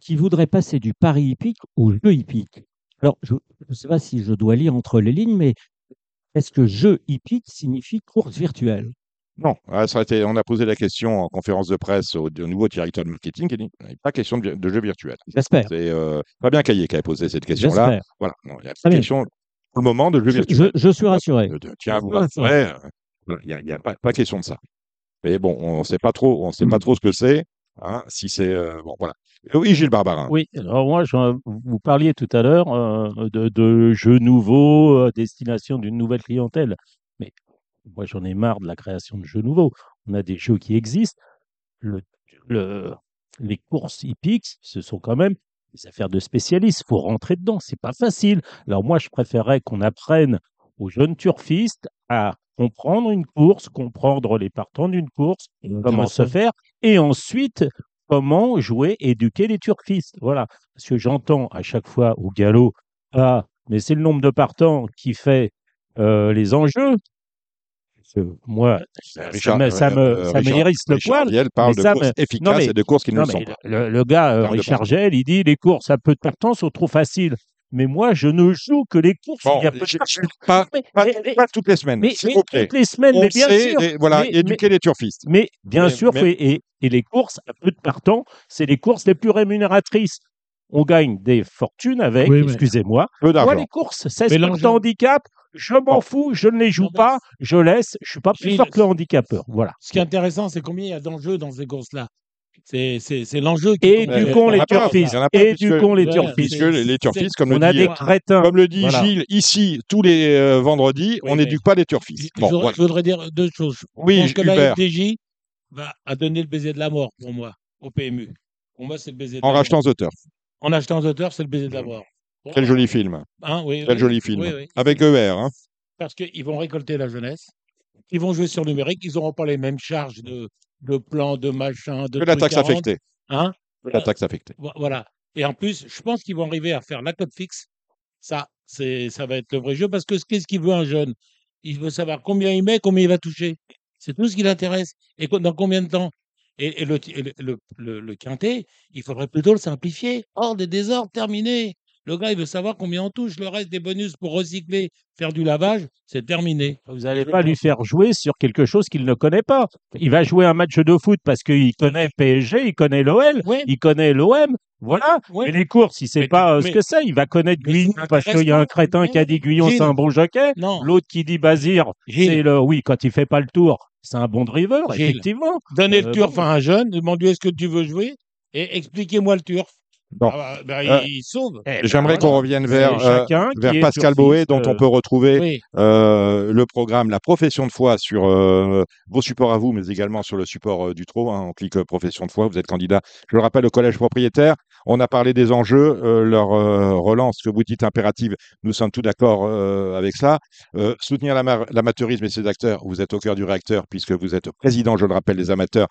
qui voudrait passer du pari hippique au jeu hippique. Alors, je ne sais pas si je dois lire entre les lignes, mais est-ce que jeu hippique signifie course virtuelle? Non, ah, ça a été, on a posé la question en conférence de presse au, au nouveau directeur de marketing, a il n'y a pas question de, de jeu virtuel. J'espère. C'est euh, Fabien Caillé qui avait posé cette question-là. Voilà, non, il n'y a bien. question pour le moment de jeu Je, virtuel. je- je suis rassuré. Euh, tiens, vous rassurez, Il n'y a, y a pas, pas question de ça. Mais bon, on ne sait pas trop, on sait pas trop ce que c'est. hein, si c'est euh, bon, voilà. Oui, Gilles Barbarin. Oui, alors moi, j'en- vous parliez tout à l'heure euh, de, de jeux nouveaux, euh, destination d'une nouvelle clientèle. Mais moi, j'en ai marre de la création de jeux nouveaux. On a des jeux qui existent. Le, le- les courses hippiques, ce sont quand même des affaires de spécialistes. Il faut rentrer dedans. C'est pas facile. Alors moi, je préférerais qu'on apprenne aux jeunes turfistes à comprendre une course, comprendre les partants d'une course, comment se faire, et ensuite comment jouer, éduquer les turfistes. Voilà. Parce que j'entends à chaque fois au galop, ah, mais c'est le nombre de partants qui fait euh, les enjeux. Moi, ça, Richard, me, ça me, euh, ça me Richard- hérisse le Richard poil. Viel parle mais de ça courses me- efficaces mais- et de courses qui ne le sont pas. le, le gars, euh, Richard. Gell, il dit les courses à peu de partants sont trop faciles. Mais moi, je ne joue que les courses où Bon, il y a peu de je- partants. je- pas, Mais- pas, mais- mais- pas toutes les semaines, mais- toutes les semaines, On mais bien sait, sûr. et voilà, Mais- éduquer les turfistes. Mais bien Mais- sûr, et, et les courses à peu de partants, c'est les courses les plus rémunératrices. On gagne des fortunes avec, Oui, excusez-moi. Peu Moi, d'argent. les courses, 16 Mais de handicap, je m'en Bon. fous, je ne les joue pas, je laisse, je suis pas plus fort que le handicapeur. Voilà. Ce qui est intéressant, c'est combien il y a d'enjeux dans ces courses-là? C'est c'est- c'est l'enjeu qui Et du Euh, con, les turfistes. Et du con, les turfistes. Puisque les, les turfistes, comme On le a dit, des crétins. comme le dit Voilà. Gilles, ici, tous les euh, vendredis, Oui, on n'éduque pas les turfistes. Je, Bon, je- voilà. je voudrais dire deux choses. Je Oui, pense que la FDJ va a donné le baiser de la mort pour moi, au PMU. Pour moi, c'est le baiser de en la rachetant. The Turf. En achetant The Turf, c'est le baiser de la mort. Quel joli film. Hein, oui, Quel oui, joli film. Avec ER. Hein. Parce qu'ils vont récolter la jeunesse. Ils vont jouer sur le numérique. Ils n'auront pas les mêmes charges de, de plans, de machins, de Que la taxe affectée. Hein? Que la taxe affectée. Vo- Voilà. Et en plus, je pense qu'ils vont arriver à faire la cote fixe. Ça, c'est, ça va être le vrai jeu parce que qu'est-ce qu'il veut un jeune? Il veut savoir combien il met, combien il va toucher. C'est tout ce qui l'intéresse. Et dans combien de temps? Et, et le, et le, le, le- le quintet, il faudrait plutôt le simplifier. Hors des désordres, terminé. Le gars, il veut savoir combien on touche. Le reste des bonus pour recycler, faire du lavage, c'est terminé. Vous n'allez pas lui faire jouer sur quelque chose qu'il ne connaît pas. Il va jouer un match de foot parce qu'il connaît PSG, il connaît l'OL, Oui, il connaît l'OM. Voilà. oui. Mais les courses, il ne sait Mais- pas euh, ce que c'est. Il va connaître ça parce qu'il y a un crétin qui a dit Gilles. c'est un bon jockey. L'autre qui dit Bazir, c'est le. Oui, quand il fait pas le tour, c'est un bon driver, Gilles. effectivement. Donnez Euh, le turf bon. à un jeune, demandez est-ce que tu veux jouer? Et expliquez-moi le turf. Bon. Ah bah, bah, Euh, il, sauve. Eh ben, J'aimerais voilà. qu'on revienne vers, euh, vers Pascal Boé, dont euh, on peut retrouver Oui. euh, le programme La profession de foi sur euh, vos supports à vous, mais également sur le support euh, du TRO. hein. on clique euh, profession de foi, vous êtes candidat, je le rappelle, au collège propriétaire. On a parlé des enjeux, euh, leur euh, relance, que vous dites impérative, nous sommes tous d'accord euh, avec ça. Euh, soutenir l'ama- l'amateurisme et ses acteurs, vous êtes au cœur du réacteur, puisque vous êtes président, je le rappelle, des amateurs.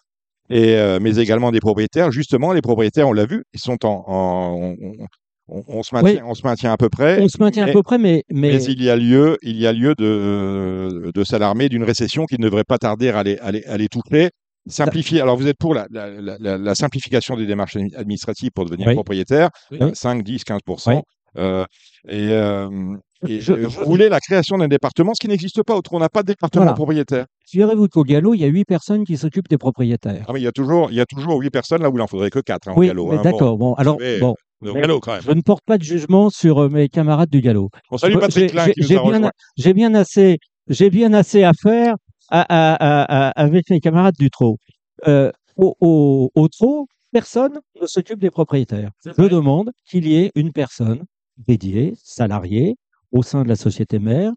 Et, euh, mais également des propriétaires. Justement, les propriétaires, on l'a vu, ils sont en, en- on- on, on se maintient, on se maintient à peu près. On se maintient à peu près, mais, mais, Mais il y a lieu, il y a lieu de, de s'alarmer d'une récession qui ne devrait pas tarder à les, à les, à les toucher. Simplifier. Alors, vous êtes pour la, la, la- la- la simplification des démarches admi- administratives pour devenir Oui. propriétaire, Oui. euh, 5, 10, 15 Oui. Euh, Et, euh, et Je- voulez la création d'un département, ce qui n'existe pas. Autre, on n'a pas de département Voilà. propriétaire. figurez-vous qu'au Gallo, il y a huit personnes qui s'occupent des propriétaires. Ah, mais il y a toujours, il y a toujours 8 personnes là où il en faudrait que 4 au oui, galop. mais hein. d'accord. Bon, alors, savez, bon, Bon, au mais- galop, quand même. je ne porte pas de jugement sur euh, mes camarades du Gallo. On salue Je- Patrick j'ai- Klein j'ai- qui nous j'ai a bien, j'ai bien assez, j'ai bien assez à faire à- à- à- à- avec mes camarades du trot. Euh, au, au, au trot, personne ne s'occupe des propriétaires. Je demande qu'il y ait une personne dédiée, salariée, au sein de la société mère,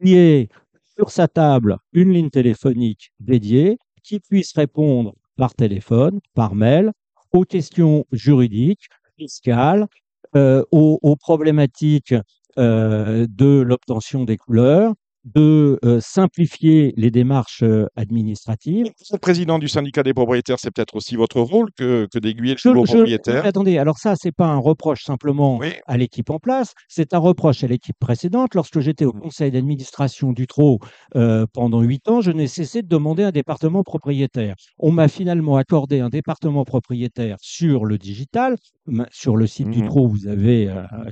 qui ait sur sa table une ligne téléphonique dédiée, qui puisse répondre par téléphone, par mail, aux questions juridiques, fiscales, euh, aux, aux problématiques euh, de l'obtention des couleurs, de euh, simplifier les démarches euh, administratives. Vous êtes président du syndicat des propriétaires, c'est peut-être aussi votre rôle que, que d'aiguiller le nouveau propriétaire. attendez, alors ça, c'est pas un reproche simplement Oui. à l'équipe en place, c'est un reproche à l'équipe précédente. Lorsque j'étais au conseil d'administration du TRO euh, pendant huit ans, je n'ai cessé de demander un département propriétaire. On m'a finalement accordé un département propriétaire sur le digital. Sur le site du Mhm. TRO, vous avez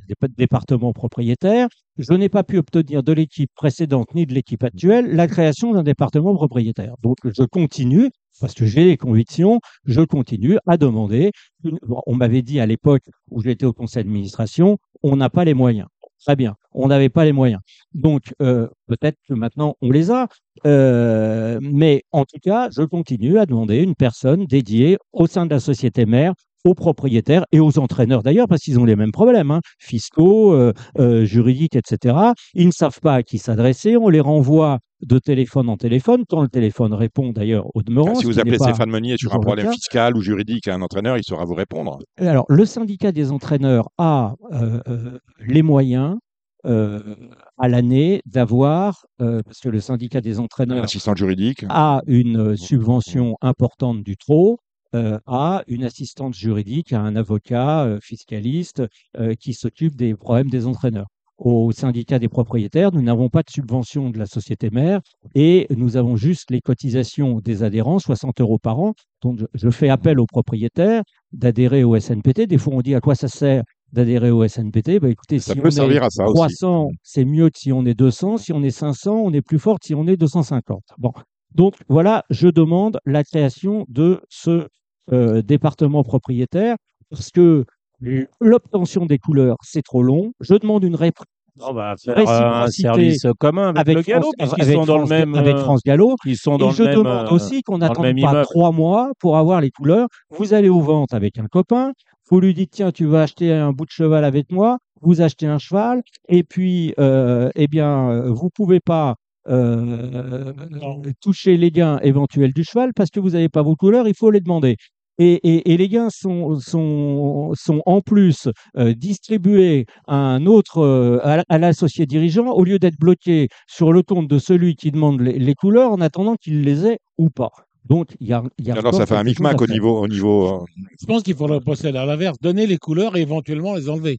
des pa- départements propriétaires. Je n'ai pas pu obtenir de l'équipe précédente ni de l'équipe actuelle la création d'un département propriétaire. Donc, je continue, parce que j'ai les convictions, je continue à demander on m'avait dit à l'époque où j'étais au conseil d'administration, on n'a pas les moyens. Très bien, on n'avait pas les moyens. Donc, euh, peut-être que maintenant, on les a. Euh, mais en tout cas, je continue à demander une personne dédiée au sein de la société mère aux propriétaires et aux entraîneurs d'ailleurs, parce qu'ils ont les mêmes problèmes, hein, fiscaux, euh, euh, juridiques, etc. Ils ne savent pas à qui s'adresser, on les renvoie de téléphone en téléphone, quand le téléphone répond d'ailleurs au demeurant. Ah, si vous appelez Stéphane Meunier sur un problème fiscal ou juridique à un entraîneur, il saura vous répondre. Alors, le syndicat des entraîneurs a euh, euh, les moyens euh, à l'année d'avoir, euh, parce que le syndicat des entraîneurs juridique. a une euh, subvention importante du TRO, euh, a une assistante juridique, a un avocat euh, fiscaliste euh, qui s'occupe des problèmes des entraîneurs. Au syndicat des propriétaires, nous n'avons pas de subvention de la société mère et nous avons juste les cotisations des adhérents, 60 euros par an. Donc, je, fais appel aux propriétaires d'adhérer au SNPT. Des fois, on dit à quoi ça sert d'adhérer au SNPT. Ben, écoutez, Ça si peut on servir est à ça aussi. 300, c'est mieux que si on est 200. Si on est 500, on est plus fort que si on est 250. Bon. Donc, voilà, je demande la création de ce euh, département propriétaire parce que l'obtention des couleurs, c'est trop long. Je demande une réponse On va faire euh, un service commun avec, avec, le puisqu'ils avec sont dans France- le même. avec euh, France Gallo. Ils sont Et je même. demande euh, aussi qu'on n'attende pas immeuble. trois mois pour avoir les couleurs. Vous allez aux ventes avec un copain, vous lui dites tiens tu vas acheter un bout de cheval avec moi, vous achetez un cheval et puis euh, eh bien euh, vous pouvez pas euh, toucher les gains éventuels du cheval parce que vous n'avez pas vos couleurs, il faut les demander. Et, et- et les gains sont, sont, sont en plus euh, distribués à un autre, euh, à, à l'associé dirigeant, au lieu d'être bloqués sur le compte de celui qui demande les, les couleurs en attendant qu'il les ait ou pas. Donc, il y a, y a Alors, ça fait un micmac au niveau, au niveau. euh, Je pense qu'il faudrait procéder à l'inverse, donner les couleurs et éventuellement les enlever.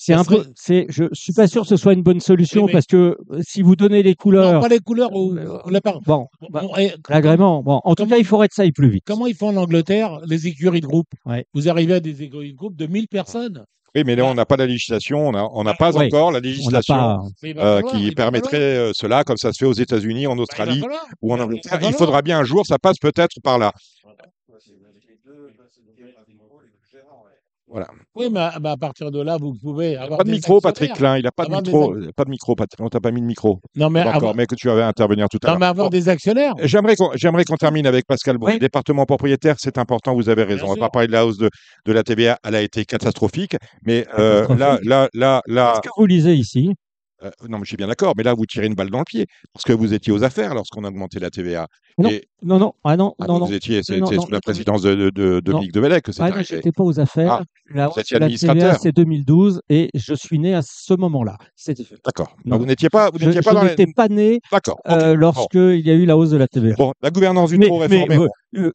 C'est un peu, c'est, je suis pas sûr que ce soit une bonne solution Oui, mais- parce que euh, si vous donnez les Non, couleurs, pas les couleurs, ou, on l'a pas. bon, Bon, bah, et l'agrément, bon, en tout cas, il faudrait que ça aille plus vite. comment ils font en Angleterre, les écuries de groupe Ouais. Vous arrivez à des écuries de groupe de 1000 personnes. Oui, mais là, on n'a pas la législation, on n'a on n'a Ah, pas encore la législation pas, il euh, falloir, il qui permettrait euh, cela, comme ça se fait aux États-Unis, en. Bah, il Australie ou en Il Angleterre. falloir. Il faudra bien un jour, ça passe peut-être par là. Voilà. Oui, mais à, partir de là, vous pouvez avoir Pas de des micro, Patrick actionnaires. Klein. Il n'a pas de micro. Pas de micro, Patrick. On t'a pas mis de micro. Non, mais Pas avoir, encore, mais que tu avais à intervenir tout à non, l'heure. mais avoir Bon. des actionnaires. J'aimerais qu'on j'aimerais qu'on termine avec Pascal Brouille. Oui. Département propriétaire, c'est important, vous avez raison. Bien On va sûr. pas parler de la hausse de, de la TVA, elle a été catastrophique. Mais euh, là, Catastrophique. là, là, là, ce que vous lisez ici, euh, non, mais je suis bien d'accord, mais là, vous tirez une balle dans le pied, parce que vous étiez aux affaires lorsqu'on a augmenté la TVA. Non. Et Non, non, ah non, Ah, non, vous étiez, Non, non, sous la présidence de, de, de. Dominique de Bellec Ah non, j'étais pas aux affaires. Ah, la la TVA, administrateur. c'est 2012 et je suis né à ce moment-là. D'accord. Vous n'étiez pas, vous Je, n'étiez je pas dans les... n'étais pas né D'accord. ok. euh, lorsque il y a eu la hausse de la TVA. Bon, la gouvernance du Mais- trop mais, réformée. euh, bon, euh,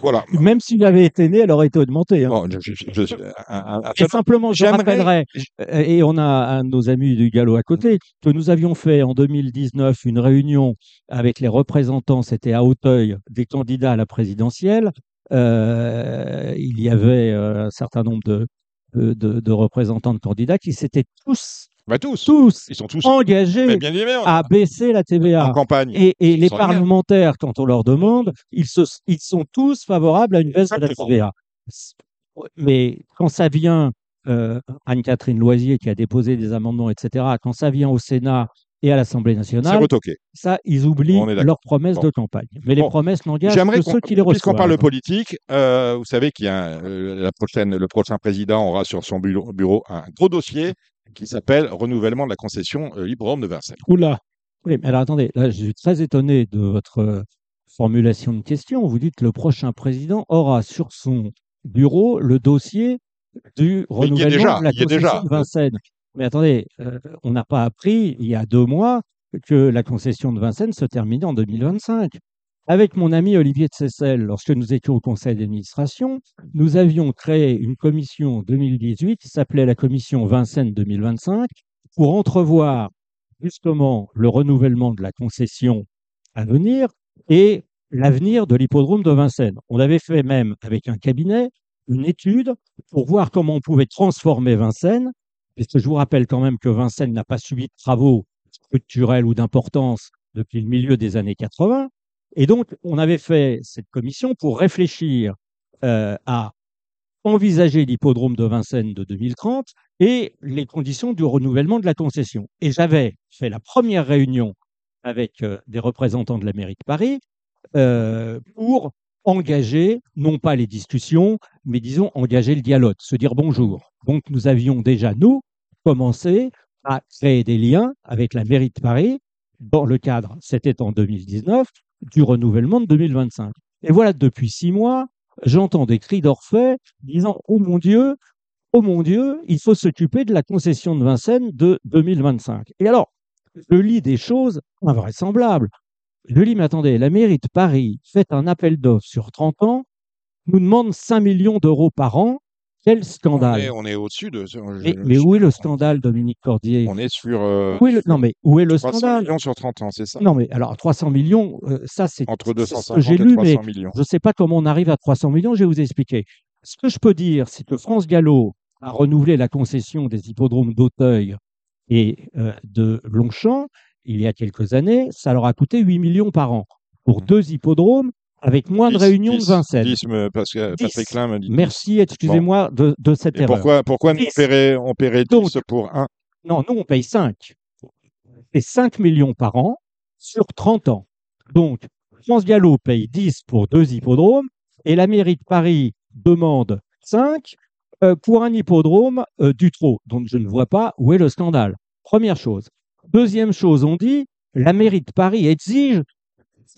voilà. Même s'il avait été né, elle aurait été augmentée. hein. Bon, je, je, je- je- un- un- un- Et simplement, je rappellerai, euh, et on a un de nos amis du Gallo à côté, que nous avions fait en 2019 une réunion avec les représentants, c'était à Des candidats à la présidentielle. Euh, il y avait euh, un certain nombre de, de, de- de représentants de candidats qui s'étaient tous, bah, tous. tous Ils sont tous. engagés à baisser la TVA. En campagne. Et, et les parlementaires, quand on leur demande, ils, se, ils sont tous favorables à une baisse de la. TVA. Mais quand ça vient, euh, Anne-Catherine Loisier qui a déposé des amendements, etc., quand ça vient au Sénat et à l'Assemblée C'est nationale, retoqué. ça, ils oublient leurs promesses Bon. de campagne. Mais les promesses n'engagent que ceux qui les puisqu'on reçoivent. parle de politique, euh, vous savez qu'il y a un- euh, la prochaine, le prochain président aura sur son bureau, bureau un gros dossier qui s'appelle renouvellement de la concession euh, Hippodrome de Vincennes. Oula. Oui, mais alors attendez, là, je suis très étonné de votre euh, formulation de question. Vous dites que le prochain président aura sur son bureau le dossier du renouvellement déjà, de la concession déjà. de Vincennes. Mais attendez, euh, on n'a pas appris il y a deux mois que la concession de Vincennes se terminait en 2025. Avec mon ami Olivier de Seyssel, lorsque nous étions au conseil d'administration, nous avions créé une commission en 2018 qui s'appelait la commission Vincennes 2025 pour entrevoir justement le renouvellement de la concession à venir et l'avenir de l'hippodrome de Vincennes. On avait fait même avec un cabinet une étude pour voir comment on pouvait transformer Vincennes, puisque je vous rappelle quand même que Vincennes n'a pas subi de travaux structurels ou d'importance depuis le milieu des années 80. Et donc, on avait fait cette commission pour réfléchir euh, à envisager l'hippodrome de Vincennes de 2030 et les conditions du renouvellement de la concession. Et j'avais fait la première réunion avec euh, des représentants de la mairie de Paris euh, pour engager, non pas les discussions, mais disons engager le dialogue, se dire bonjour. Donc nous avions déjà, nous, commencé à créer des liens avec la mairie de Paris dans le cadre, c'était en 2019, du renouvellement de 2025. Et voilà, depuis six mois, j'entends des cris d'orfait disant Oh mon Dieu, oh mon Dieu, il faut s'occuper de la concession de Vincennes de 2025. Et alors, je lis des choses invraisemblables. Je mais attendez, la mairie de Paris fait un appel d'offres sur 30 ans, nous demande 5 millions d'euros par an. Quel On scandale est, on est au-dessus de. je- mais, mais où est le scandale, Dominique Cordier? On est sur. euh, Où est le- Non, mais où est le 300 scandale? millions sur 30 ans, c'est ça? Non, mais alors 300 millions, euh, ça c'est Entre c'est ce que 250 j'ai et lu, mais 300 millions. je ne sais pas comment on arrive à 300 millions, je vais vous expliquer. Ce que je peux dire, c'est que France Gallo a renouvelé la concession des hippodromes d'Auteuil et euh, de Longchamp il y a quelques années. Ça leur a coûté 8 millions par an pour Mhm. deux hippodromes avec moins de 10, réunions de 10, Vincennes. 10, me- parce que 10. Patrick me dit. 10. Merci, excusez-moi de, de cette Et erreur. pourquoi, pourquoi nous 10. on paierait, on paierait 10 Donc, pour un? Non, nous, on paye 5. C'est 5 millions par an sur 30 ans. Donc, France Gallo paye 10 pour deux hippodromes et la mairie de Paris demande 5 euh, pour un hippodrome euh, du Trot. Donc, je ne vois pas où est le scandale. Première chose. Deuxième chose, on dit la mairie de Paris exige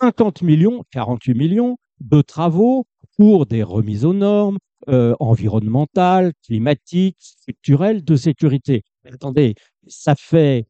50 millions, 48 millions de travaux pour des remises aux normes euh, environnementales, climatiques, structurelles, de sécurité. Mais attendez, ça fait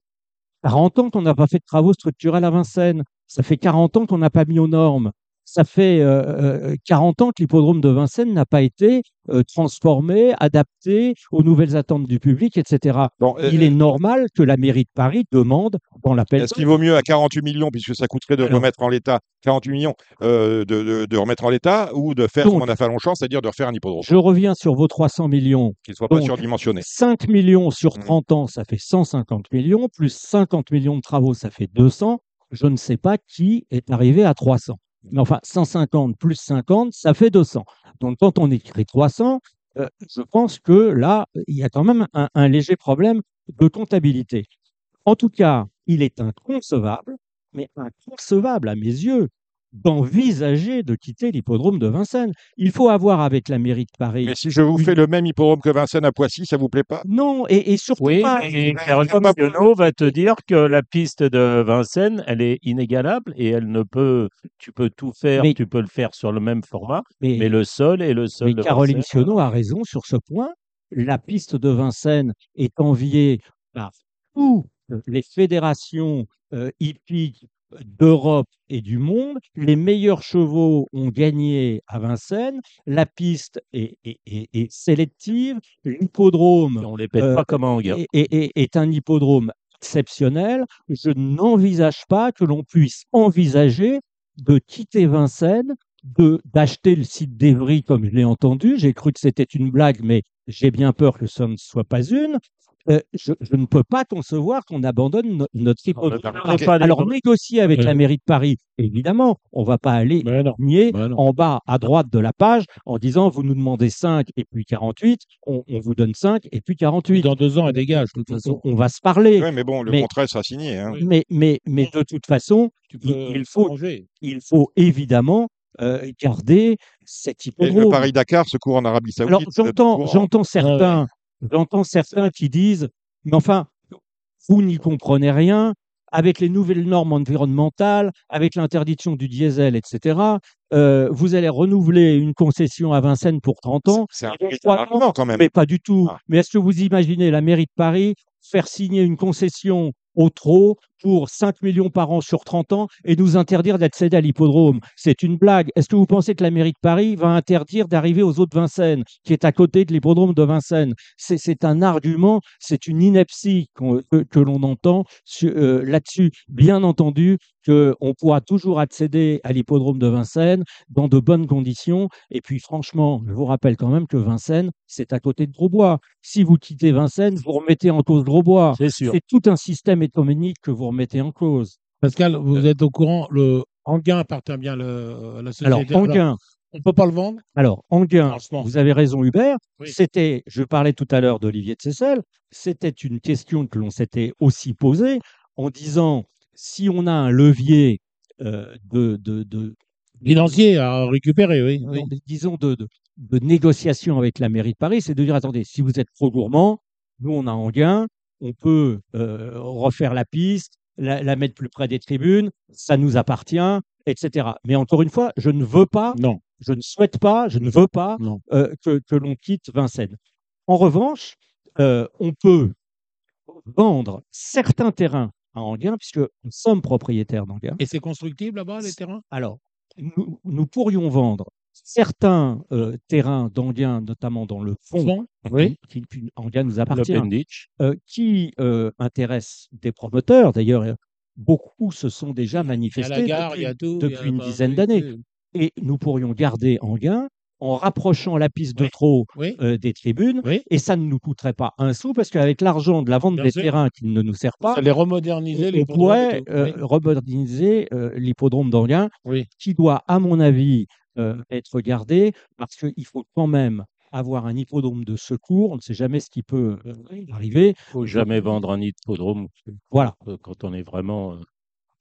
40 ans qu'on n'a pas fait de travaux structurels à Vincennes. Ça fait 40 ans qu'on n'a pas mis aux normes. Ça fait euh, euh, 40 ans que l'hippodrome de Vincennes n'a pas été euh, transformé, adapté aux nouvelles attentes du public, etc. Bon, euh, Il est normal que la mairie de Paris demande dans l'appel Est-ce qu'il vaut mieux à 48 millions, puisque ça coûterait de Alors. remettre en l'état 48 millions, euh, de, de- de remettre en l'état, ou de faire Donc. comme on a fait à Longchamp, c'est-à-dire de refaire un hippodrome, Je reviens sur vos 300 millions. qu'il ne soit pas Donc, surdimensionné 5 millions sur Mhm. 30 ans, ça fait 150 millions, plus 50 millions de travaux, ça fait 200. Je ne sais pas qui est arrivé à 300. Mais enfin, 150 plus 50, ça fait 200. Donc, quand on écrit 300, euh, je pense que là, il y a quand même un, un léger problème de comptabilité. En tout cas, il est inconcevable, mais inconcevable à mes yeux, d'envisager de quitter l'hippodrome de Vincennes. Il faut avoir avec la mairie de Paris. Mais si je vous fais le même hippodrome que Vincennes à Poissy, ça vous plaît pas? Non, et, et surtout Oui, pas. et Caroline Pionneau va te dire que la piste de Vincennes, elle est inégalable et elle ne peut, tu peux tout faire, Mais- tu peux le faire sur le même format, Mais, mais le sol est le sol mais de Caroline. Sionneau a raison sur ce point. La piste de Vincennes est enviée par toutes les fédérations euh, hippiques d'Europe et du monde. Les meilleurs chevaux ont gagné à Vincennes. La piste est, est- est- est sélective. L'hippodrome On les pète Euh, pas comme un hangar. est, un hippodrome exceptionnel. Je n'envisage pas que l'on puisse envisager de quitter Vincennes, d'acheter le site d'Evry comme je l'ai entendu. J'ai cru que c'était une blague, mais j'ai bien peur que ce ne soit pas une. Euh, je, je ne peux pas concevoir qu'on abandonne no- notre des- Alors négocier avec la mairie de Paris, évidemment, on va pas aller non. en bas à droite de la page en disant vous nous demandez 5 et puis 48, on, on vous donne 5 et puis 48. Dans deux ans, elle dégage, de toute On, façon. on va se parler. Ouais, mais bon, le Mais- contrat sera signé. hein. Oui. Mais, mais, mais de toute façon, il- il faut- changer. il faut évidemment euh, garder cet Et le hippodrome. Paris-Dakar se court en Arabie Saoudite. Alors c'est j'entends, j'entends certains, j'entends certains qui disent, mais enfin, vous n'y comprenez rien. Avec les nouvelles normes environnementales, avec l'interdiction du diesel, etc., euh, vous allez renouveler une concession à Vincennes pour 30 ans. C'est un ans, argument quand même. Mais pas du tout. Ah. Mais est-ce que vous imaginez la mairie de Paris faire signer une concession au trot pour 5 millions par an sur 30 ans et nous interdire d'accéder à l'hippodrome C'est une blague. Est-ce que vous pensez que la mairie de Paris va interdire d'arriver aux eaux de Vincennes, qui est à côté de l'hippodrome de Vincennes? C'est un argument, c'est une ineptie que, que l'on entend euh, là-dessus. Bien entendu qu'on pourra toujours accéder à l'hippodrome de Vincennes dans de bonnes conditions. Et puis franchement, je vous rappelle quand même que Vincennes, c'est à côté de Grosbois. Si vous quittez Vincennes, vous remettez en cause Grosbois. C'est sûr. C'est tout un système économique que vous remettez en cause. Pascal, vous êtes au courant, le Anguin appartient bien le- à la Alors, société. Anguin, on ne peut pas le vendre? Alors, Anguin, vous avez raison, Hubert. Oui. C'était, je parlais tout à l'heure d'Olivier de Seyssel, c'était une question que l'on s'était aussi posée en disant si on a un levier euh, de, de, de, Financier à récupérer, oui. disons, de, de, de négociation avec la mairie de Paris, c'est de dire, attendez, si vous êtes trop gourmand, nous, on a Anguin, on peut euh, refaire la piste, la, la mettre plus près des tribunes, ça nous appartient, etc. Mais encore une fois, je ne veux pas, Non, je ne souhaite pas, je ne veux pas euh, que, que l'on quitte Vincennes. En revanche, euh, on peut vendre certains terrains à Anguin, puisque nous sommes propriétaires d'Anguin. Et c'est constructible là-bas, les terrains? Alors, nous, nous pourrions vendre certains euh, terrains d'Anguin, notamment dans le fond, Fond Oui. qui, qui Anguin nous Le appartient, Penditch. euh, qui euh, intéressent des promoteurs. D'ailleurs, euh, beaucoup se sont déjà manifestés gare, depuis- tout. une dizaine d'années. Et nous pourrions garder Anguin en rapprochant la piste de Oui, euh, des tribunes. oui. Et ça ne nous coûterait pas un sou, parce qu'avec l'argent de la vente Bien des sûr. terrains qui ne nous sert pas, Ça les remoderniser, on pourrait euh, remoderniser euh, l'hippodrome d'Anguin, qui doit, à mon avis, euh, être gardé, parce qu'il faut quand même avoir un hippodrome de secours. On ne sait jamais ce qui peut arriver. Il faut jamais vendre un hippodrome Voilà. quand on est vraiment.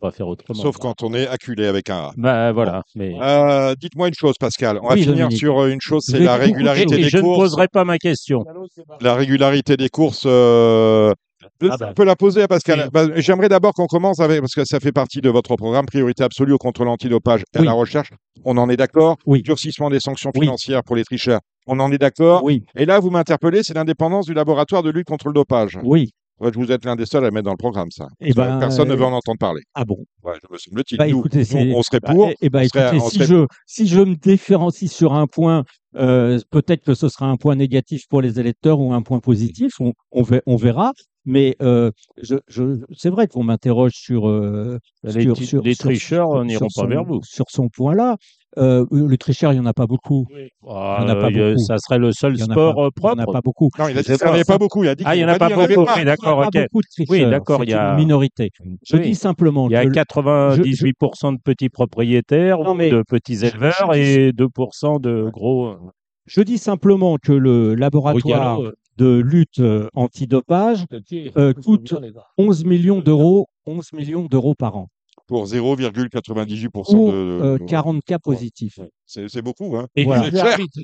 On va faire autrement. Sauf quand on est acculé avec un A. Bah voilà. Mais... Euh, Dites-moi une chose, Pascal. On va Oui, finir Dominique. sur euh, une chose, c'est la régularité des je ne courses. poserai pas ma question. La régularité des courses. euh, je Ah bah. peux la poser à Pascal. Oui. Bah, J'aimerais d'abord qu'on commence avec, parce que ça fait partie de votre programme, priorité absolue au contrôle antidopage et à Oui. la recherche. On en est d'accord. Oui. Durcissement des sanctions Oui. financières pour les tricheurs. On en est d'accord. Oui, Et là, vous m'interpellez, c'est l'indépendance du laboratoire de lutte contre le dopage. oui. Ouais, vous êtes l'un des seuls à mettre dans le programme, ça. Eh ben, Personne ne veut euh, en entendre parler. Ah bon? Ouais, je me semble-t-il. Bah, on serait pour. serait- si, serait- je, si je me différencie sur un point, euh, peut-être que ce sera un point négatif pour les électeurs ou un point positif, on verra. Mais euh, je, je, c'est vrai qu'on m'interroge sur, euh, Les, sur, sur- les tricheurs sur- n'iront pas son- vers vous. Sur son point-là, euh, le tricheur, il n'y en a pas beaucoup. Ah, Il y en a pas euh, beaucoup. ça serait le seul sport pas- euh, Il n'y en a propre. pas beaucoup. Non, il a dit C'est qu'il n'y en avait pas- beaucoup. Il a dit Ah, il y en a pas beaucoup. pas. Oui, d'accord, Il n'y a ok. pas beaucoup de tricheurs. d'accord, il y a- une minorité. Je Oui. dis simplement Il y a que le- 98% de petits propriétaires, Non, mais- de petits éleveurs et 2% de gros. euh, je dis simplement que le laboratoire de lutte euh, antidopage euh, euh, coûte 11 millions d'euros, 11 millions d'euros par an. pour 0,98% Pour de. euh, 40 cas positifs. C'est c'est beaucoup, hein. Et Voilà. juge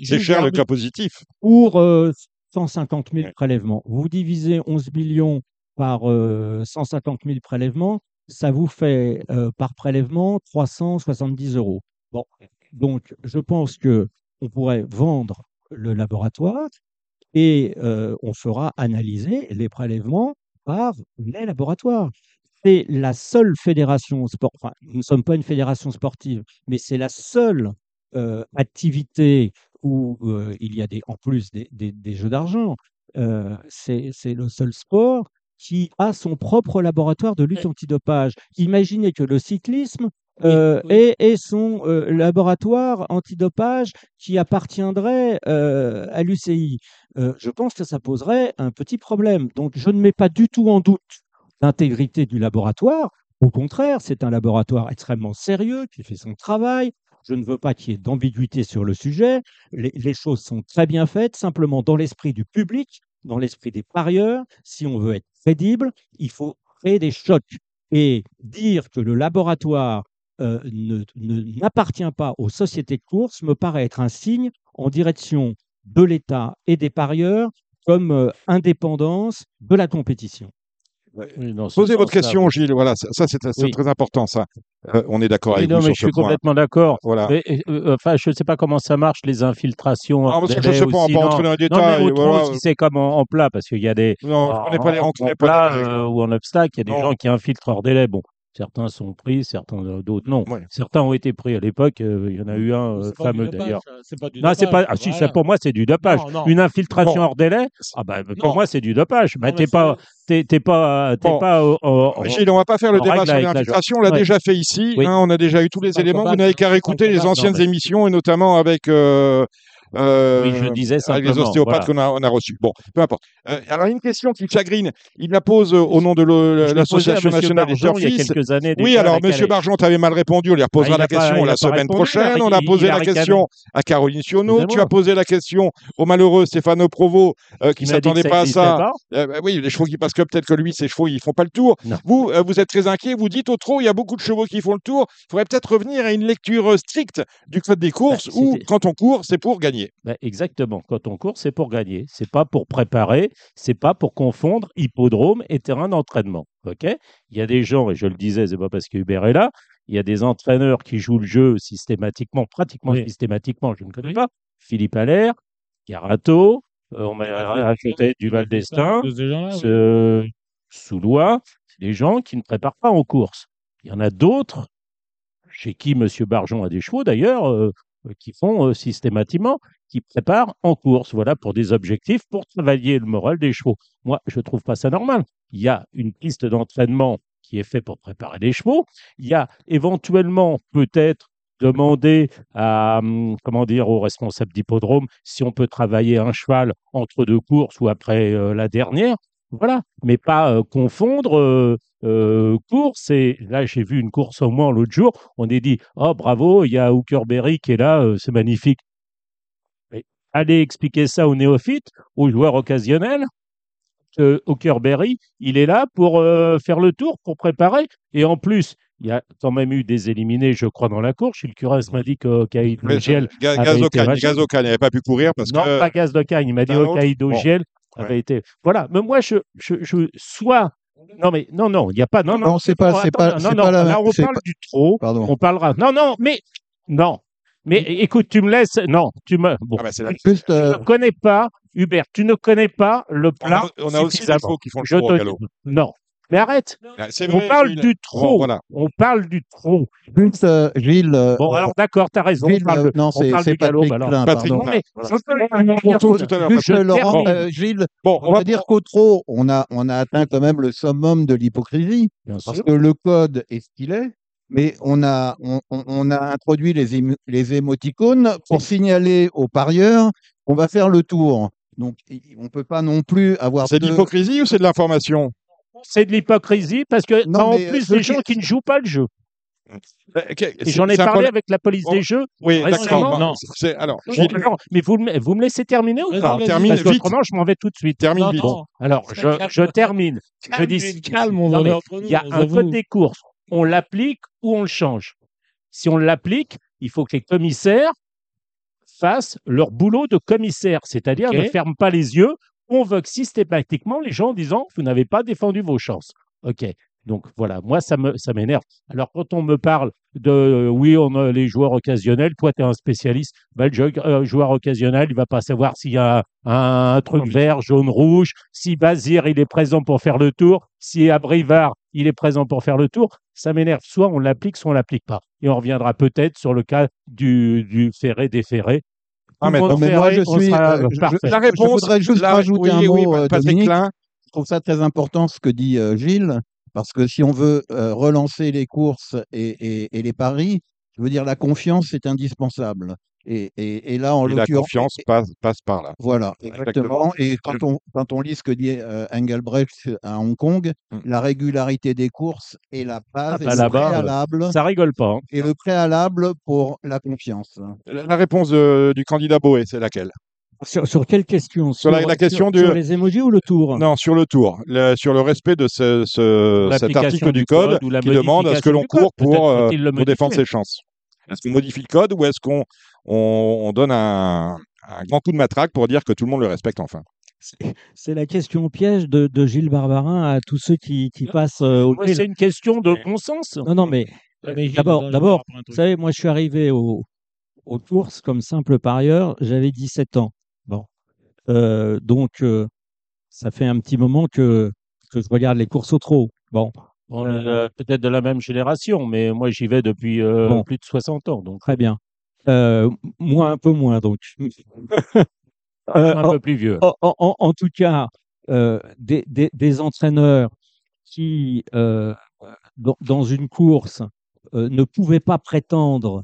C'est cher, C'est le cas positif. Pour euh, 150 000 Ouais. prélèvements, vous divisez 11 millions par euh, 150 000 prélèvements, ça vous fait euh, par prélèvement 370 euros. Bon, donc je pense que on pourrait vendre le laboratoire et euh, on fera analyser les prélèvements par les laboratoires. C'est la seule fédération sportive, enfin, nous ne sommes pas une fédération sportive, mais c'est la seule euh, activité où euh, il y a des, en plus des, des- des jeux d'argent, c'est le seul sport qui a son propre laboratoire de lutte antidopage. Imaginez que le cyclisme euh, oui. ait son euh, laboratoire antidopage qui appartiendrait euh, à l'UCI. Je pense que ça poserait un petit problème. Donc, je ne mets pas du tout en doute l'intégrité du laboratoire. Au contraire, c'est un laboratoire extrêmement sérieux qui fait son travail. Je ne veux pas qu'il y ait d'ambiguïté sur le sujet. Les, les choses sont très bien faites. Simplement, dans l'esprit du public, dans l'esprit des parieurs, si on veut être crédible, il faut créer des chocs. Et dire que le laboratoire euh, ne- ne- n'appartient pas aux sociétés de course me paraît être un signe en direction de l'État et des parieurs comme euh, indépendance de la compétition. Oui, Posez votre question. Gilles. Voilà, ça, ça, c'est Oui. très important, ça. Euh, on est d'accord avec non, vous mais sur je ce suis point. complètement d'accord. Voilà. Mais, euh, Enfin, je ne sais pas comment ça marche, les infiltrations. Ah, parce que je délai sais pas, on aussi, non. rentrer dans les Non, détails. mais autrement, voilà. si c'est comme en, en plat, parce qu'il y a des. Non, je connais pas les en, on en pas les règles. euh, ou en obstacle, il y a des Non. gens qui infiltrent hors délai. Bon, certains sont pris, certains euh, d'autres non. Ouais. Certains ont été pris à l'époque. euh, il y en a eu un euh, fameux d'ailleurs. Non, c'est pas. Ah, si, ça, voilà. pour moi, c'est du dopage. Non, non. Une infiltration Bon. hors délai, ah bah, pour Non. moi, c'est du dopage. Non, mais t'es pas, t'es, pas, t'es Bon. pas. Gilles, on va pas faire le débat sur l'infiltration. On l'a Ouais. déjà fait ici. Oui. hein, on a déjà eu tous les éléments. Vous n'avez qu'à réécouter le les anciennes mais- émissions et notamment avec. Euh, Oui, je disais avec les ostéopathes qu'on a, on a reçus. Bon, peu importe. Euh, alors, une question qui chagrine. Il la pose euh, au nom de l'Association nationale des Barjon il y a surfistes. quelques années. Oui, alors, Alex. Barjon, tu avais mal répondu. On lui reposera Ah, la pas- question la semaine répondu, prochaine. On a il- posé il a la question à Caroline Sionneau. Tu as posé la question au malheureux Stéphane Provo, euh, qui que s'attendait pas à ça. bah oui, les chevaux qui passent que peut-être que lui, ses chevaux, ils font pas le tour. Vous, vous êtes très inquiet. Vous dites au trot, il y a beaucoup de chevaux qui font le tour. Il faudrait peut-être revenir à une lecture stricte du code des courses Bah, où, c'était- quand on court, c'est pour gagner. Ben, exactement. Quand on court, c'est pour gagner. C'est pas pour préparer. C'est pas pour confondre hippodrome et terrain d'entraînement. Ok? Il y a des gens, et je le disais, c'est pas parce que Hubert est là. Il y a des entraîneurs qui jouent le jeu systématiquement, pratiquement Oui. systématiquement. Je ne connais pas. Philippe Allaire, Carato, euh, on m'a rajouté Duval d'Estaing, De ces gens-là, oui. ce Soulois, des gens qui ne préparent pas en course. Il y en a d'autres, chez qui M. Barjon a des chevaux d'ailleurs, euh, euh, qui font euh, systématiquement, qui préparent en course, voilà, pour des objectifs, pour travailler le moral des chevaux. Moi, je ne trouve pas ça normal. Il y a une piste d'entraînement qui est faite pour préparer les chevaux. Il y a éventuellement peut-être demander à, hum, comment dire, aux responsables d'hippodrome si on peut travailler un cheval entre deux courses ou après euh, la dernière. Voilà, mais pas euh, confondre euh, euh, course et là j'ai vu une course au moins l'autre jour, on est dit oh bravo, il y a Hookerberry qui est là, c'est magnifique. Mais allez expliquer ça aux néophytes, aux joueurs occasionnels. que Hookerberry, il est là pour faire le tour, pour préparer. Et en plus, il y a quand même eu des éliminés, je crois, dans la course. Gilles Curas m'a dit Mais, Giel Gaz Ocagne, Ocagne n'avait pas pu courir parce non, que. pas Gaz. Il m'a dit Bon. Giel avait été. Voilà. Mais moi, je, je, je soit. Non, mais non, non, il n'y a pas. Non, non, Non, c'est pas- non, c'est pas- Non, non, pas la là, on parle pas- du trop. Pardon. On parlera. Non, non, mais. Non. Mais écoute, tu me laisses. Non, tu me. Bon. Ah bah, c'est la- Juste, Tu euh, ne connais pas, Hubert, tu ne connais pas le On plat. a, on a aussi des chevaux qui font le Je tour au galop. Non. Mais arrête. Ah, On vrai, parle Gilles. du Bon, trop. voilà. On parle du trop. euh, Gilles. euh, Bon, alors d'accord, t'as raison. Gilles, on parle, euh, de- non, on c'est du galop. Patrick alors. Klein, Patrick pardon. Non, mais Voilà. je peux- Pour tout tout à l'heure. Juste, Je Laurent, euh, Gilles, Bon, on va dire qu'au trop, on a, on a atteint quand même le summum de l'hypocrisie, parce sûr. que le code est ce qu'il est, mais on a, on, a introduit les, émo- les émoticônes pour signaler aux parieurs qu'on va faire le tour. Donc, on ne peut pas non plus avoir. c'est de l'hypocrisie ou c'est de l'information? C'est de l'hypocrisie parce que Non, en plus ceux des gens qui- ne jouent pas le jeu. Euh, j'en ai parlé avec la police des jeux. Oui, d'accord. Non. Alors, mais vous, me- vous me laissez terminer ou pas? termine Parce que vite. autrement, je m'en vais tout de suite. termine Non, vite. Alors, je, je termine. Je dis, Calme, on il y a un code des courses. on l'applique ou on le change. Si on l'applique, il faut que les commissaires fassent leur boulot de commissaire, c'est-à-dire ne ferment pas les yeux, convoquent systématiquement les gens en disant vous n'avez pas défendu vos chances. Ok. Donc voilà, moi ça me ça m'énerve. Alors quand on me parle de euh, oui, on a les joueurs occasionnels, toi tu es un spécialiste, bah, le jeu- euh, joueur occasionnel, il va pas savoir s'il y a un, un truc vert, jaune, rouge, si Bazir il est présent pour faire le tour, si Abrivard il est présent pour faire le tour, ça m'énerve. Soit on l'applique, soit on l'applique pas. Et on reviendra peut-être sur le cas du, du ferré déféré. Ah, mais non, mais moi, je suis, euh, je- parfait. La Je réponse. voudrais juste la- rajouter oui, un oui, mot, euh, Patrick Dominique. Klein. Je trouve ça très important ce que dit euh, Gilles, parce que si on veut euh, relancer les courses et, et- et les paris, je veux dire, la confiance est indispensable. Et, et- et là, en Et la l'occurrence, confiance passe, passe par là. voilà, Exactement. exactement. Et quand on, quand on lit ce que dit euh, Engelbrecht à Hong Kong, Mm. la régularité des courses est la base, Ah et bah le là-bas, euh, préalable, Ça rigole pas. hein. et le préalable pour la confiance. La la réponse du candidat Boé, c'est laquelle? Sur, sur quelle question? Sur la- la question du- sur les emojis ou le tour? Non, sur le tour, le- sur le respect de ce, ce- cet article du du code, qui demande à ce que l'on court pour, euh, le pour défendre ses chances. Est-ce qu'on modifie le code ou est-ce qu'on on, on donne un, un grand coup de matraque pour dire que tout le monde le respecte enfin? C'est- la question piège de, de Gilles Barbarin à tous ceux qui, qui passent euh, au c'est une question de bon sens. Non, non, mais d'abord, d'abord, vous savez, moi, je suis arrivé au, aux courses comme simple parieur, j'avais 17 ans. Bon. Euh, donc, euh, ça fait un petit moment que, que je regarde les courses au trot. Bon, On est euh, peut-être de la même génération, mais moi, j'y vais depuis euh, Bon. plus de 60 ans. Donc, très bien. Euh, moi, un peu moins, donc. Euh, suis un peu plus vieux. en, en- en- en tout cas, euh, des, des- des entraîneurs qui, euh, dans, dans une course, euh, ne pouvaient pas prétendre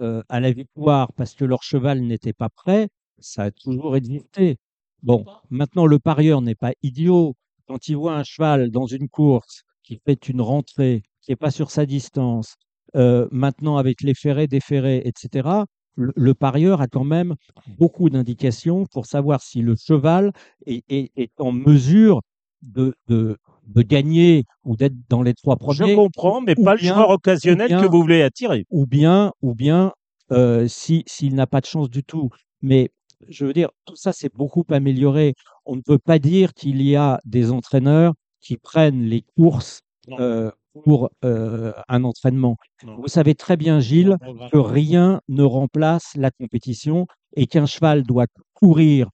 euh, à la victoire parce que leur cheval n'était pas prêt, ça a toujours existé. Bon, maintenant, le parieur n'est pas idiot. Quand il voit un cheval dans une course qui fait une rentrée, qui n'est pas sur sa distance, euh, maintenant avec les ferrés, déferrés, etc., le, le parieur a quand même beaucoup d'indications pour savoir si le cheval est, est- est en mesure de, de, de gagner ou d'être dans les trois premiers Je comprends, mais pas bien- le joueur occasionnel bien- que vous voulez attirer. ou bien, ou bien euh, si s'il n'a pas de chance du tout. Mais je veux dire, tout ça c'est beaucoup amélioré. On ne peut pas dire qu'il y a des entraîneurs qui prennent les courses euh, pour euh, un entraînement. Non. Vous savez très bien, Gilles, que rien ne remplace la compétition et qu'un cheval doit courir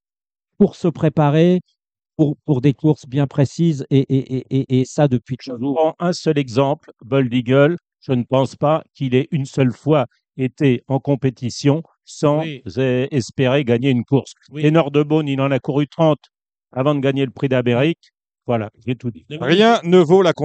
pour se préparer pour, pour des courses bien précises et, et, et, et, et ça depuis Je toujours. prends un seul exemple, Bold Eagle. Je ne pense pas qu'il ait une seule fois été en compétition sans Oui. eh, espérer gagner une course. Oui. Ténor de Beaune, il en a couru 30 avant de gagner le prix d'Amérique. Voilà, j'ai tout dit. Dominique- Rien ne vaut la Dominique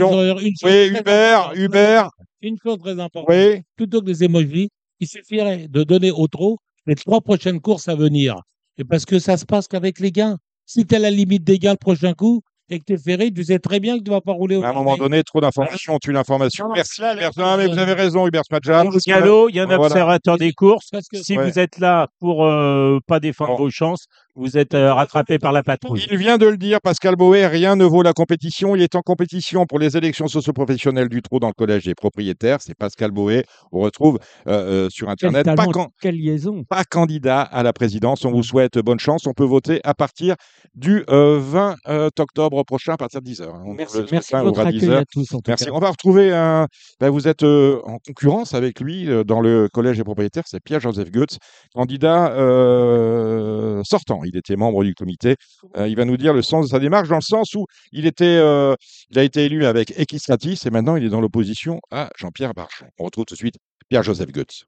compétition. Zoyer, une chose Oui, Hubert. Hubert, Une chose très importante. oui. Plutôt que des emojis, il suffirait de donner au trot les trois prochaines courses à venir. Et parce que ça se passe qu'avec les gains. Si tu à la limite des gains le prochain coup et que tu es ferré, tu sais très bien que tu vas pas rouler au À un moment donné, trop d'informations tue l'information. Non, Merci, là, là, Non, mais là, vous avez raison, Hubert galop, il y a un Voilà. observateur des courses. Que Si Ouais. vous êtes là pour euh, pas défendre Bon. vos chances, vous êtes euh, rattrapé par la patrouille. Il vient de le dire, Pascal Boé, rien ne vaut la compétition. Il est en compétition pour les élections socioprofessionnelles du trot dans le collège des propriétaires. C'est Pascal Boé. On retrouve euh, euh, sur Quel Internet. Pas, can- quelle liaison pas candidat à la présidence. On vous souhaite bonne chance. On peut voter à partir du euh, 20 euh, octobre prochain à partir de 10h. Merci, merci de votre accueil à tous. En tout Merci. cas. On va retrouver un. ben, vous êtes en concurrence avec lui dans le collège des propriétaires. C'est Pierre-Joseph Goetz, candidat sortant. Il était membre du comité. Euh, il va nous dire le sens de sa démarche dans le sens où il euh, a été élu avec Equistratis et maintenant il est dans l'opposition à Jean-Pierre Barchon. On retrouve tout de suite Pierre-Joseph Goetz.